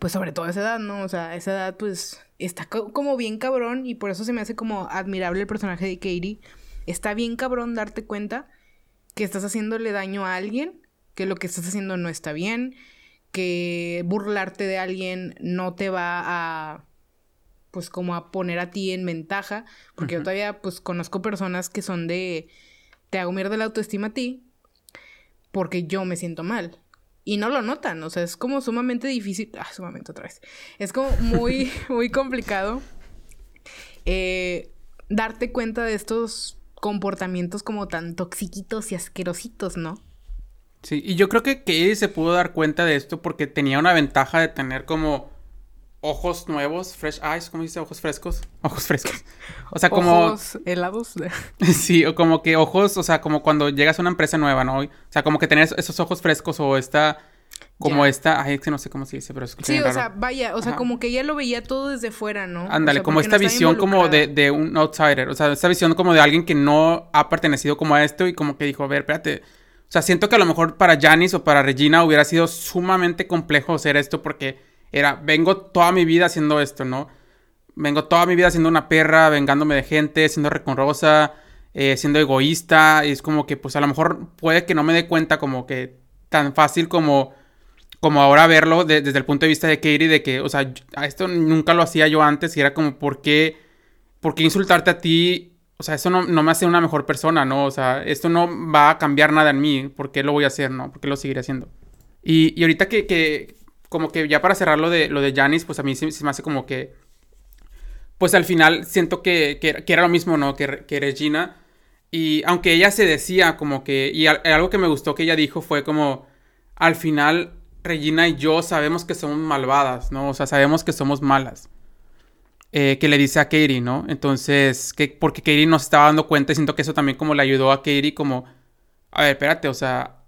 pues sobre todo esa edad, ¿no? O sea, esa edad pues está como bien cabrón y por eso se me hace como admirable el personaje de Katie. Está bien cabrón darte cuenta que estás haciéndole daño a alguien, que lo que estás haciendo no está bien, que burlarte de alguien no te va a pues como a poner a ti en ventaja, porque yo todavía pues conozco personas que son de te hago mierda la autoestima a ti porque yo me siento mal y no lo notan, o sea, es como sumamente difícil, ah, sumamente otra vez. Es como muy muy complicado eh, darte cuenta de estos comportamientos como tan toxiquitos y asquerositos, ¿no? Sí, y yo creo que Katie se pudo dar cuenta de esto porque tenía una ventaja de tener como ojos nuevos, fresh eyes, ¿cómo dice? Ojos frescos. Ojos frescos. O sea, como. Ojos helados. sí, o como que ojos, o sea, como cuando llegas a una empresa nueva, ¿no? O sea, como que tener esos ojos frescos o esta. Como esta. Ay, es que no sé cómo se dice, pero es Sí, o sea, vaya, o sea, como que ella lo veía todo desde fuera, ¿no? Ándale, como esta visión como de, de un outsider. O sea, esta visión como de alguien que no ha pertenecido como a esto y como que dijo, a ver, espérate o sea, siento que a lo mejor para Janice o para Regina hubiera sido sumamente complejo hacer esto porque era, vengo toda mi vida haciendo esto, ¿no? Vengo toda mi vida siendo una perra, vengándome de gente, siendo reconrosa, eh, siendo egoísta. Y es como que, pues a lo mejor puede que no me dé cuenta como que tan fácil como, como ahora verlo desde el punto de vista de Katie, de que, o sea, esto nunca lo hacía yo antes y era como, ¿por qué, por qué insultarte a ti o sea, eso no, me hace una mejor persona, ¿no? O sea, esto no va a cambiar nada en mí. ¿Por qué lo voy a hacer, no? ¿Por qué lo seguiré haciendo? Y, y ahorita que, que, como que ya para cerrar lo de, lo de Janice, pues a mí se, me hace como que, pues al final siento que, que, era lo mismo, ¿no? Que, que Regina. Y aunque ella se decía como que, y algo que me gustó que ella dijo fue como, al final Regina y yo sabemos que somos malvadas, ¿no? O sea, sabemos que somos malas. Eh, que le dice a Katie, ¿no? Entonces, que, porque Katie no se estaba dando cuenta y siento que eso también como le ayudó a Katie como, a ver, espérate, o sea,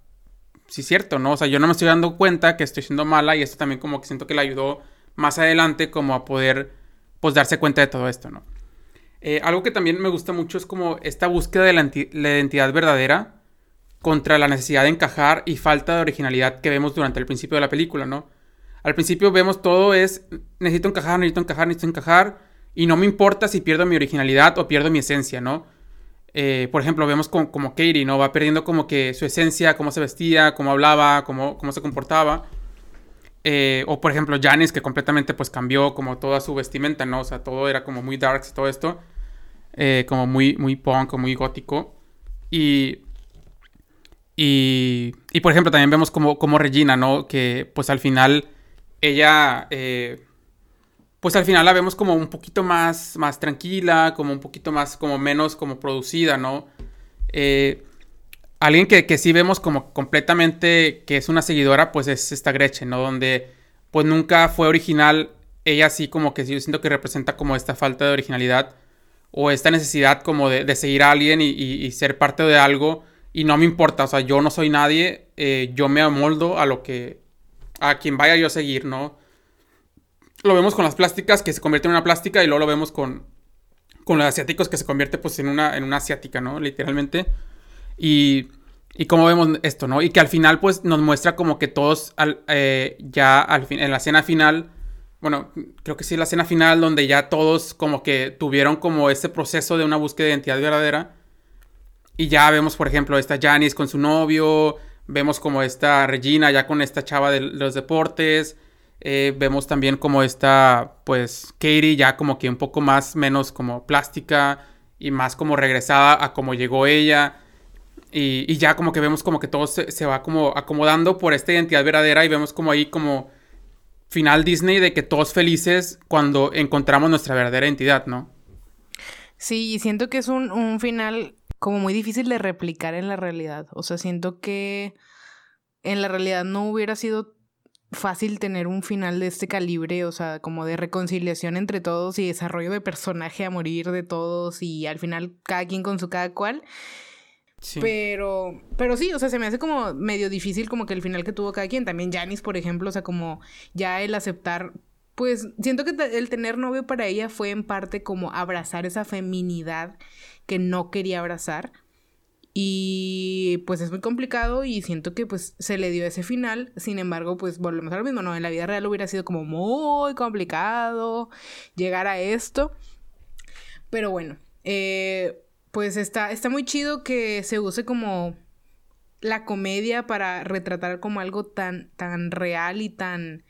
sí es cierto, ¿no? O sea, yo no me estoy dando cuenta que estoy siendo mala y esto también como que siento que le ayudó más adelante como a poder, pues, darse cuenta de todo esto, ¿no? Eh, algo que también me gusta mucho es como esta búsqueda de la, la identidad verdadera contra la necesidad de encajar y falta de originalidad que vemos durante el principio de la película, ¿no? Al principio vemos todo es, necesito encajar, necesito encajar, necesito encajar, y no me importa si pierdo mi originalidad o pierdo mi esencia, ¿no? Eh, por ejemplo, vemos como, como, Katie, ¿no? Va perdiendo como que su esencia, cómo se vestía, cómo hablaba, cómo, cómo se comportaba. Eh, o por ejemplo, Janice, que completamente pues cambió como toda su vestimenta, ¿no? O sea, todo era como muy darks, todo esto. Eh, como muy, muy punk, muy gótico. Y Y, y por ejemplo, también vemos como, como Regina, ¿no? Que pues al final ella, eh, pues al final la vemos como un poquito más, más tranquila, como un poquito más, como menos como producida, ¿no? Eh, alguien que, que, sí vemos como completamente que es una seguidora, pues es esta Gretchen, ¿no? Donde pues nunca fue original, ella sí como que yo siento que representa como esta falta de originalidad o esta necesidad como de, seguir a alguien y, ser parte de algo y no me importa, o sea, yo no soy nadie, eh, yo me amoldo a lo que, a quien vaya yo a seguir, ¿no? Lo vemos con las plásticas que se convierten en una plástica y luego lo vemos con, con los asiáticos que se convierte pues en una, en una asiática, ¿no? Literalmente. Y, y cómo vemos esto, ¿no? Y que al final pues nos muestra como que todos al, eh, ya al fin, en la escena final, bueno, creo que sí, la escena final donde ya todos como que tuvieron como ese proceso de una búsqueda de identidad verdadera. Y ya vemos, por ejemplo, esta Janice con su novio, vemos como esta Regina ya con esta chava de los deportes, eh, vemos también como esta, pues, Katie ya como que un poco más, menos como plástica y más como regresada a como llegó ella. Y, y ya como que vemos como que todo se, va como acomodando por esta identidad verdadera y vemos como ahí como final Disney de que todos felices cuando encontramos nuestra verdadera identidad, ¿no? Sí, siento que es un, un final como muy difícil de replicar en la realidad. O sea, siento que en la realidad no hubiera sido fácil tener un final de este calibre, o sea, como de reconciliación entre todos y desarrollo de personaje a morir de todos y al final cada quien con su cada cual. Sí. Pero, pero sí, o sea, se me hace como medio difícil como que el final que tuvo cada quien. También Janice, por ejemplo, o sea, como ya el aceptar, pues siento que el tener novio para ella fue en parte como abrazar esa feminidad que no quería abrazar. Y pues es muy complicado y siento que pues se le dio ese final. Sin embargo, pues volvemos a lo mismo, ¿no? En la vida real hubiera sido como muy complicado llegar a esto. Pero bueno, eh, pues está, está muy chido que se use como la comedia para retratar como algo tan, tan real y tan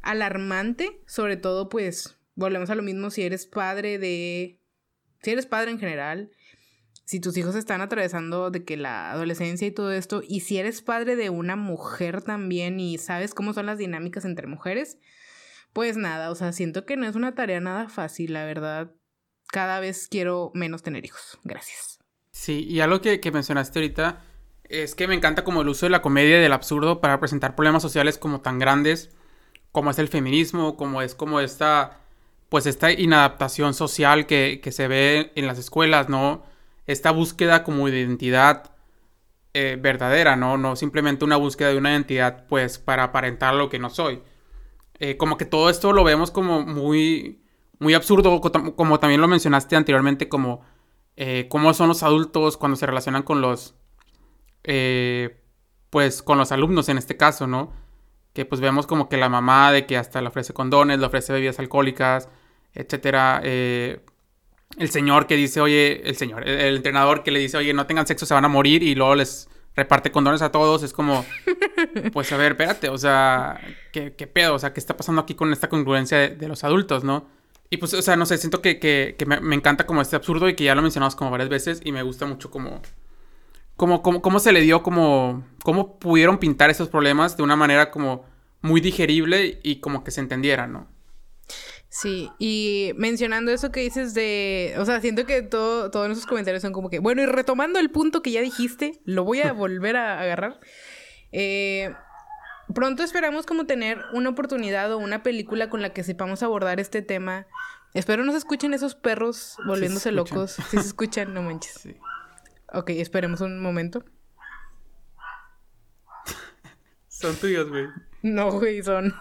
alarmante. Sobre todo, pues, volvemos a lo mismo si eres padre de... Si eres padre en general, si tus hijos están atravesando de que la adolescencia y todo esto, y si eres padre de una mujer también y sabes cómo son las dinámicas entre mujeres, pues nada, o sea, siento que no es una tarea nada fácil, la verdad. Cada vez quiero menos tener hijos. Gracias. Sí, y algo que, que mencionaste ahorita es que me encanta como el uso de la comedia y del absurdo para presentar problemas sociales como tan grandes como es el feminismo, como es como esta, pues esta inadaptación social que, que se ve en las escuelas, ¿no? esta búsqueda como de identidad eh, verdadera, ¿no? No simplemente una búsqueda de una identidad, pues, para aparentar lo que no soy. Eh, como que todo esto lo vemos como muy, muy absurdo, como también lo mencionaste anteriormente, como eh, cómo son los adultos cuando se relacionan con los, pues, con los alumnos en este caso, ¿no? Que pues vemos como que la mamá de que hasta le ofrece condones, le ofrece bebidas alcohólicas, etcétera. Eh, el señor que dice, oye, el señor, el, el, entrenador que le dice, oye, no tengan sexo, se van a morir y luego les reparte condones a todos, es como, pues a ver, espérate, o sea, ¿qué, qué pedo? O sea, ¿qué está pasando aquí con esta congruencia de, de los adultos, no? Y pues, o sea, no sé, siento que, que, que me, me, encanta como este absurdo y que ya lo mencionamos como varias veces y me gusta mucho como, como, como, cómo se le dio, como, cómo pudieron pintar esos problemas de una manera como muy digerible y como que se entendiera, ¿no? Sí, y mencionando eso que dices de, o sea, siento que todo, todos esos comentarios son como que, bueno, y retomando el punto que ya dijiste, lo voy a volver a agarrar. Eh, pronto esperamos como tener una oportunidad o una película con la que sepamos abordar este tema. Espero no se escuchen esos perros volviéndose sí locos. Si se escuchan, no manches. Sí. Ok, esperemos un momento. son tuyos, güey. No, güey, son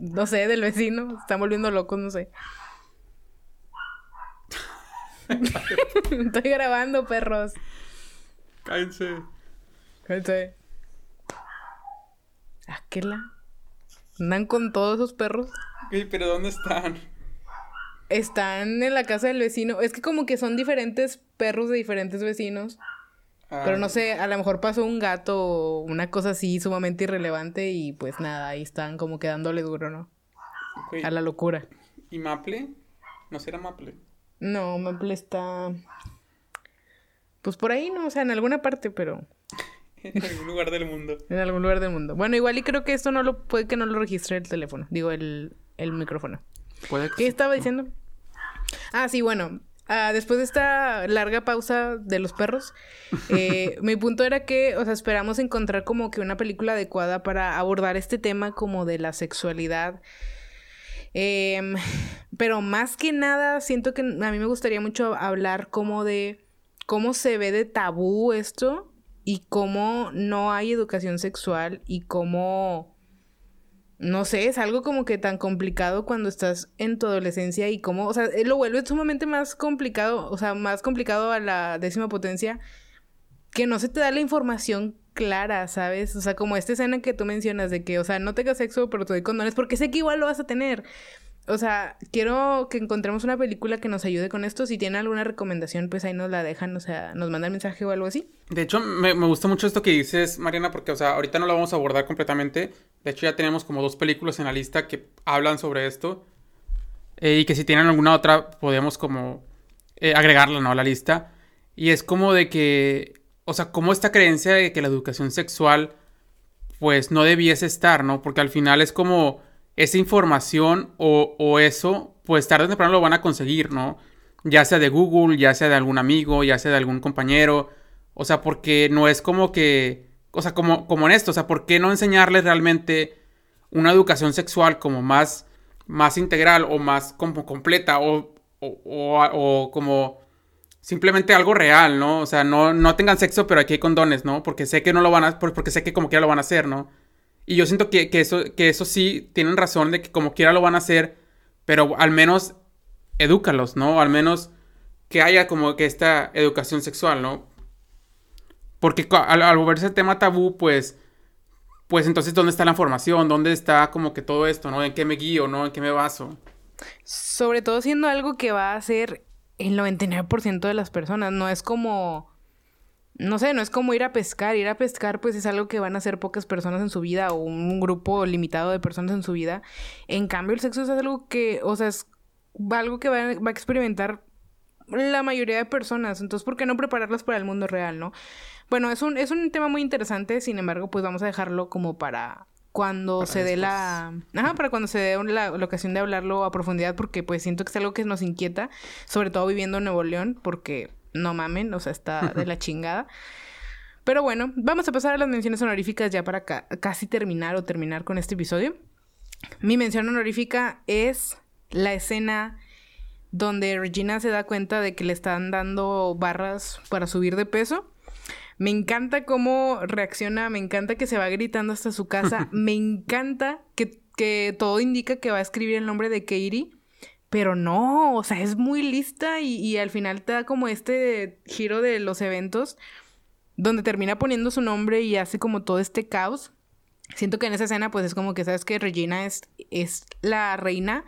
no sé, del vecino. Están volviendo locos, no sé. Estoy grabando, perros. Cállense. Cállense. Aquela. ¿Andan con todos esos perros? Uy, pero ¿dónde están? Están en la casa del vecino. Es que como que son diferentes perros de diferentes vecinos. Ah. Pero no sé, a lo mejor pasó un gato o una cosa así sumamente irrelevante y pues nada, ahí están como quedándole duro, ¿no? Okay. A la locura. ¿Y Maple? ¿No será Maple? No, Maple está... Pues por ahí, ¿no? O sea, en alguna parte, pero... en algún lugar del mundo. En algún lugar del mundo. Bueno, igual y creo que esto no lo puede que no lo registre el teléfono, digo el, el micrófono. Puede que ¿Qué sí. estaba diciendo? Ah, sí, bueno. Ah, después de esta larga pausa de los perros, eh, mi punto era que, o sea, esperamos encontrar como que una película adecuada para abordar este tema como de la sexualidad. Em, pero más que nada, siento que a mí me gustaría mucho hablar como de cómo se ve de tabú esto y cómo no hay educación sexual y cómo no sé, es algo como que tan complicado cuando estás en tu adolescencia y cómo, o sea, eh, lo vuelve sumamente más complicado, o sea, más complicado a la décima potencia, que no se te da la información clara, ¿sabes? O sea, como esta escena que tú mencionas de que, o sea, no tengas sexo, pero te doy condones, porque sé que igual lo vas a tener. O sea, quiero que encontremos una película que nos ayude con esto. Si tienen alguna recomendación, pues ahí nos la dejan, o sea, nos mandan mensaje o algo así. De hecho, me, gusta mucho esto que dices, Mariana, porque, o sea, ahorita no lo vamos a abordar completamente. De hecho, ya tenemos como dos películas en la lista que hablan sobre esto. Eh, y que si tienen alguna otra, podemos como eh, agregarla, ¿no? A la lista. Y es como de que, o sea, como esta creencia de que la educación sexual, pues no debiese estar, ¿no? Porque al final es como esa información o, eso, pues tarde o temprano lo van a conseguir, ¿no? Ya sea de Google, ya sea de algún amigo, ya sea de algún compañero. O sea, porque no es como que, o sea, como, como en esto, o sea, ¿por qué no enseñarles realmente una educación sexual como más, más integral o más como completa o, o, o, como simplemente algo real, ¿no? O sea, no, no tengan sexo, pero aquí hay condones, ¿no? Porque sé que no lo van a, por- porque sé que como quiera lo van a hacer, ¿no? Y yo siento que, que eso, que eso sí tienen razón de que como quiera lo van a hacer, pero al menos edúcalos, ¿no? Al menos que haya como que esta educación sexual, ¿no? Porque al, al volverse el tema tabú, pues, pues entonces, ¿dónde está la información? ¿Dónde está como que todo esto, ¿no? ¿En qué me guío, ¿no? ¿En qué me baso? Sobre todo siendo algo que va a hacer el 99% de las personas. No es como. No sé, no es como ir a pescar. Ir a pescar, pues es algo que van a hacer pocas personas en su vida o un grupo limitado de personas en su vida. En cambio, el sexo es algo que, o sea, es algo que va, va a experimentar la mayoría de personas. Entonces, ¿por qué no prepararlas para el mundo real, no? Bueno, es un, es un tema muy interesante. Sin embargo, pues vamos a dejarlo como para cuando Para se dé la... Ajá, para cuando se dé la ocasión de hablarlo a profundidad, porque pues siento que es algo que nos inquieta, sobre todo viviendo en Nuevo León, porque no mamen, o sea, está de la chingada. Pero bueno, vamos a pasar a las menciones honoríficas ya para ca- casi terminar o terminar con este episodio. Mi mención honorífica es la escena donde Regina se da cuenta de que le están dando barras para subir de peso. Me encanta cómo reacciona, me encanta que se va gritando hasta su casa, me encanta que, que todo indica que va a escribir el nombre de Katie, pero no, o sea, es muy lista y, al final te da como este giro de los eventos donde termina poniendo su nombre y hace como todo este caos. Siento que en esa escena pues es como que sabes que Regina es, es la reina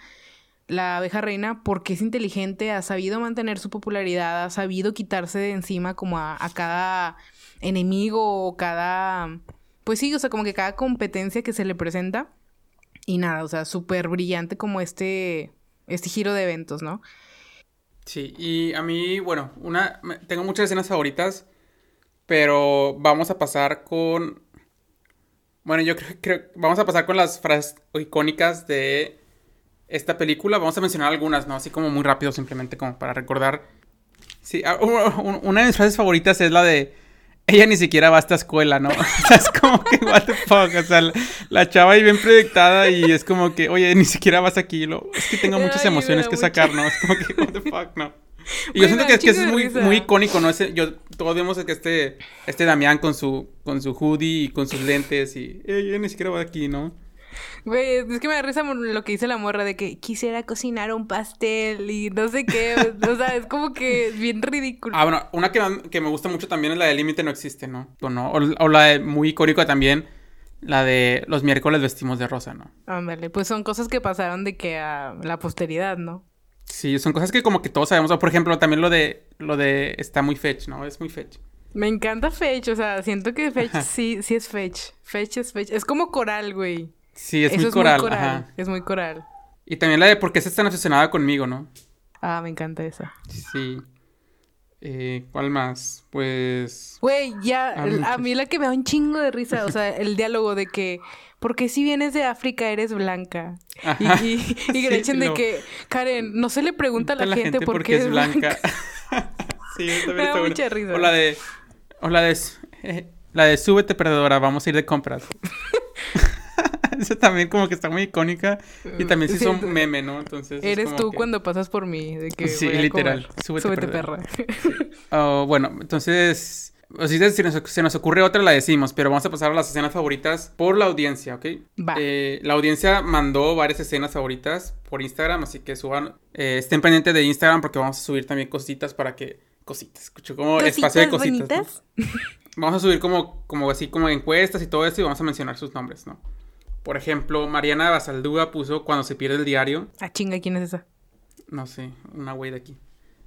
la abeja reina porque es inteligente, ha sabido mantener su popularidad, ha sabido quitarse de encima como a, a cada enemigo o cada... Pues sí, o sea, como que cada competencia que se le presenta. Y nada, o sea, súper brillante como este, este giro de eventos, ¿no? Sí, y a mí, bueno, una, tengo muchas escenas favoritas, pero vamos a pasar con, bueno, yo creo, creo- vamos a pasar con las frases icónicas de esta película. Vamos a mencionar algunas, ¿no? Así como muy rápido, simplemente como para recordar. Sí, ah, una de mis frases favoritas es la de, ella ni siquiera va a esta escuela, ¿no? O sea, es como que, what the fuck, o sea, la, la chava ahí bien proyectada y es como que, oye, ni siquiera vas aquí, lo, es que tengo muchas emociones que sacar, ¿no? Es como que, what the fuck, ¿no? Y yo siento que, da que eso es muy, muy icónico, ¿no? Ese, yo, todos vemos que este, este Damián con su, con su hoodie y con sus lentes y, ella ni siquiera va aquí, ¿no? Güey, es que me da risa lo que dice la morra de que quisiera cocinar un pastel y no sé qué. o sea, es como que bien ridículo. Ah, bueno, una que, que me gusta mucho también es la de Límite no existe, ¿no? O, no, o, o la de muy icónica también, la de los miércoles vestimos de rosa, ¿no? Ándale, pues son cosas que pasaron de que a la posteridad, ¿no? Sí, son cosas que como que todos sabemos. O por ejemplo, también lo de lo de está muy fetch, ¿no? Es muy fetch. Me encanta Fetch, o sea, siento que Fetch sí, sí es Fetch. Fetch es Fetch. Es como coral, güey. Sí, es Eso muy es coral, muy coral. ajá. Es muy coral. Y también la de por qué estás tan obsesionada conmigo, ¿no? Ah, me encanta esa. Sí. Eh, ¿Cuál más? Pues... Güey, ya, Ah, a mí la que me da un chingo de risa, o sea, el diálogo de que, ¿por qué si vienes de África eres blanca? Y, Ajá. y, y Gretchen de que, Karen, no se le pregunta a la, gente, por qué es blanca. sí, también Me da mucha risa. O la de... O la de... eh, la de súbete perdedora, vamos a ir de compras. Esa también como que está muy icónica. Y también se Sí, hizo un meme, ¿no? Entonces... es Eres tú que- cuando pasas por mí, de que Sí, literal. Súbete, Súbete, perra. perra. Oh, bueno, entonces, o si se nos, se nos ocurre otra, la decimos, pero vamos a pasar a las escenas favoritas por la audiencia, ¿ok? Va. Eh, la audiencia mandó varias escenas favoritas por Instagram, así que suban, eh, estén pendientes de Instagram porque vamos a subir también cositas para que, cositas, escucho como espacio de cositas. ¿no? Vamos a subir como, como así como encuestas y todo esto y vamos a mencionar sus nombres, ¿no? Por ejemplo, Mariana Basalduga puso cuando se pierde el diario, Ah, chinga, ¿quién es esa? no sé, una güey de aquí.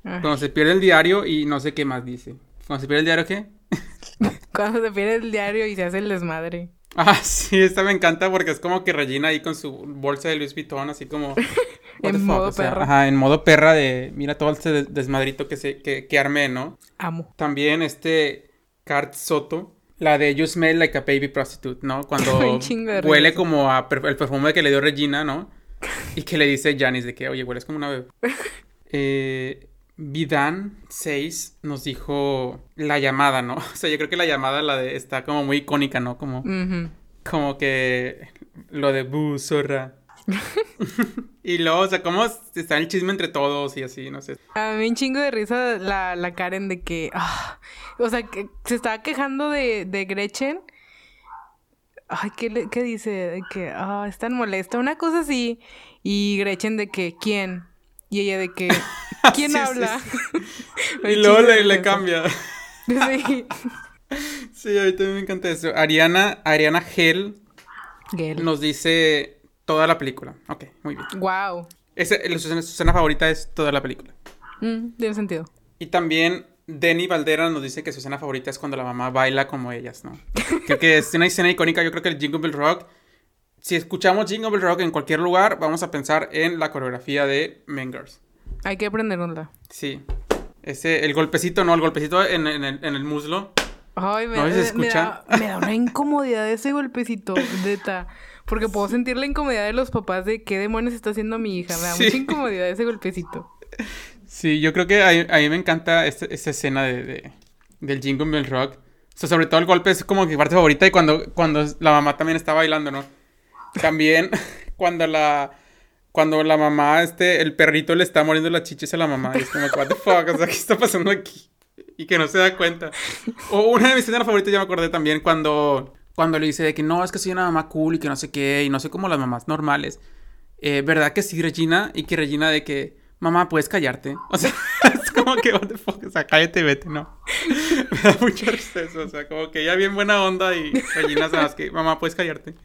Cuando se pierde el diario y no sé qué más dice. Cuando se pierde el diario, ¿qué? Cuando se pierde el diario y se hace el desmadre. Ah, sí, esta me encanta porque es como que Regina ahí con su bolsa de Louis Vuitton, así como... En modo o sea, perra. Ajá, en modo perra de... Mira todo este des- desmadrito que, se, que, que armé, ¿no? Amo. También este... Cart Soto. La de You Smell Like a Baby Prostitute, ¿no? Cuando huele como a el perfume que le dio Regina, ¿no? Y que le dice Janice de que, oye, hueles como una bebé. Eh, Vidan 6 nos dijo la llamada, ¿no? O sea, yo creo que la llamada la de está como muy icónica, ¿no? Como, como que lo de bu, zorra. y luego, o sea, cómo está el chisme entre todos y así, no sé. A mí un chingo de risa la, la Karen de que... ah, o sea, que se estaba quejando de, de Gretchen. Ay, ¿qué, le- qué dice? De que, ah, es tan molesta. Una cosa así. Y Gretchen de que, ¿quién? Y ella de que, ¿quién Sí, habla? sí. Y luego le, le cambia. Sí. Sí, a mí también me encanta eso. Ariana, Ariana Gel Gel. nos dice toda la película. Ok, muy bien. Wow. Ese, su, escena, favorita es toda la película. Mm, tiene sentido. Y también Denny Valdera nos dice que su escena favorita es cuando la mamá baila como ellas, ¿no? Creo que es una escena icónica. Yo creo que el Jingle Bell Rock. Si escuchamos Jingle Bell Rock en cualquier lugar, vamos a pensar en la coreografía de Mean Girls. Hay que aprenderla. Sí. Ese, el golpecito, no, el golpecito en, en el, en el muslo. Ay, me, ¿No se me- me escucha? da, me da una incomodidad ese golpecito, neta. Porque puedo sentir la incomodidad de los papás de qué demonios está haciendo mi hija. Me da Sí. mucha incomodidad ese golpecito. Sí, yo creo que a, a mí me encanta esta, esta escena de, de- del Jingle Bell Rock. O sea, sobre todo el golpe es como mi parte favorita y cuando, cuando la mamá también está bailando, ¿no? También cuando la... Cuando la mamá, este, el perrito le está muriendo las chiches a la mamá. Y es como, what the fuck, o sea, ¿qué está pasando aquí? Y que no se da cuenta. O una de mis escenas favoritas, ya me acordé también, cuando, cuando le dice de que no, es que soy una mamá cool y que no sé qué, y no sé cómo las mamás normales. Eh, ¿Verdad que sí, Regina? Y que Regina de que, mamá, ¿puedes callarte? O sea, es como que, what the fuck, o sea, cállate y vete, ¿no? Me da mucha risa eso, o sea, como que ella bien buena onda y Regina más que, mamá, ¿puedes callarte?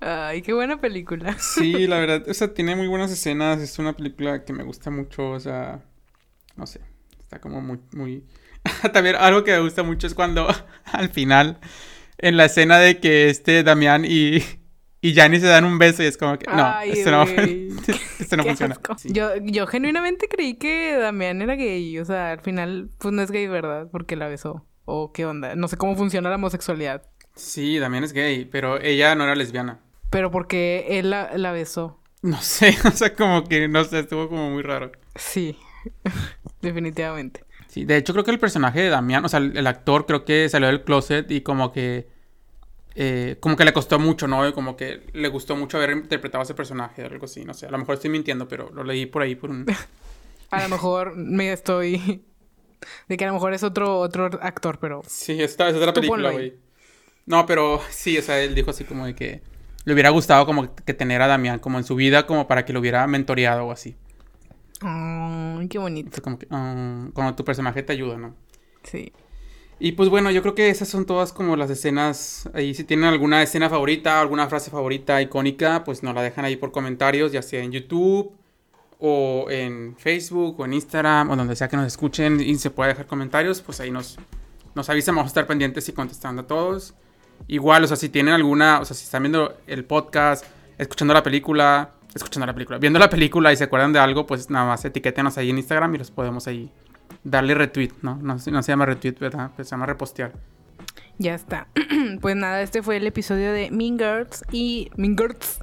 Ay, qué buena película. Sí, la verdad, o sea, tiene muy buenas escenas, es una película que me gusta mucho, o sea, no sé, está como muy, muy... También algo que me gusta mucho es cuando al final, en la escena de que este Damián y, y Gianni se dan un beso y es como que, no, Ay, esto no, esto no funciona. Sí. Yo, yo genuinamente creí que Damián era gay. O sea, al final, pues no es gay, ¿verdad? Porque la besó. O qué onda. No sé cómo funciona la homosexualidad. Sí, Damián es gay, pero ella no era lesbiana. Pero porque él la, la besó. No sé, o sea, como que, no sé, estuvo como muy raro. Sí. Definitivamente. Sí, de hecho creo que el personaje de Damián, o sea, el, el actor creo que salió del closet y como que eh, como que le costó mucho, ¿no? Y como que le gustó mucho haber interpretado a ese personaje o algo así, no sé. A lo mejor estoy mintiendo, pero lo leí por ahí por un... A lo mejor me estoy. De que a lo mejor es otro, otro actor, pero. Sí, esta es otra película, güey. No, pero sí, o sea, él dijo así como de que le hubiera gustado como que tener a Damián como en su vida como para que lo hubiera mentoreado o así. Ay, qué bonito. Fue como que, cuando tu personaje te ayuda, ¿no? Sí. Y pues bueno, yo creo que esas son todas como las escenas. Ahí si tienen alguna escena favorita, alguna frase favorita icónica, pues nos la dejan ahí por comentarios, ya sea en YouTube o en Facebook o en Instagram o donde sea que nos escuchen y se puede dejar comentarios, pues ahí nos, nos avisan, vamos a estar pendientes y contestando a todos. Igual, o sea, si tienen alguna, o sea, si están viendo el podcast, escuchando la película, escuchando la película, viendo la película y se acuerdan de algo, pues nada más etiquétenos ahí en Instagram y los podemos ahí darle retweet, ¿no? No, se llama retweet, ¿verdad? Pues se llama repostear. Ya está. pues nada, este fue el episodio de Mean Girls y Mean Girls.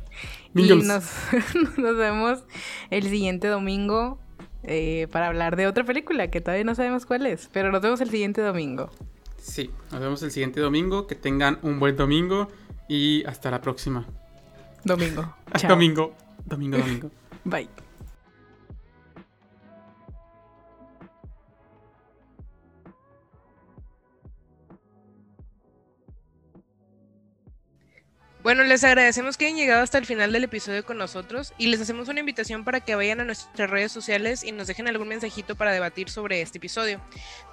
Y nos, nos vemos el siguiente domingo eh, para hablar de otra película que todavía no sabemos cuál es, pero nos vemos el siguiente domingo. Sí, nos vemos el siguiente domingo. Que tengan un buen domingo y hasta la próxima. Domingo. domingo. Domingo, domingo. Bye. Bueno, les agradecemos que hayan llegado hasta el final del episodio con nosotros y les hacemos una invitación para que vayan a nuestras redes sociales y nos dejen algún mensajito para debatir sobre este episodio.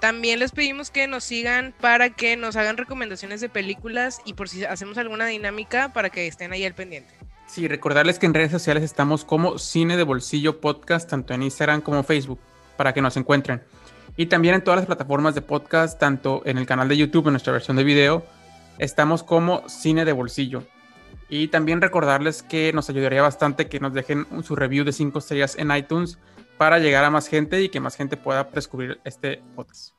También les pedimos que nos sigan para que nos hagan recomendaciones de películas y por si hacemos alguna dinámica para que estén ahí al pendiente. Sí, recordarles que en redes sociales estamos como Cine de Bolsillo Podcast, tanto en Instagram como Facebook, para que nos encuentren. Y también en todas las plataformas de podcast, tanto en el canal de YouTube, en nuestra versión de video, estamos como Cine de Bolsillo. Y también recordarles que nos ayudaría bastante que nos dejen su review de 5 estrellas en iTunes para llegar a más gente y que más gente pueda descubrir este podcast.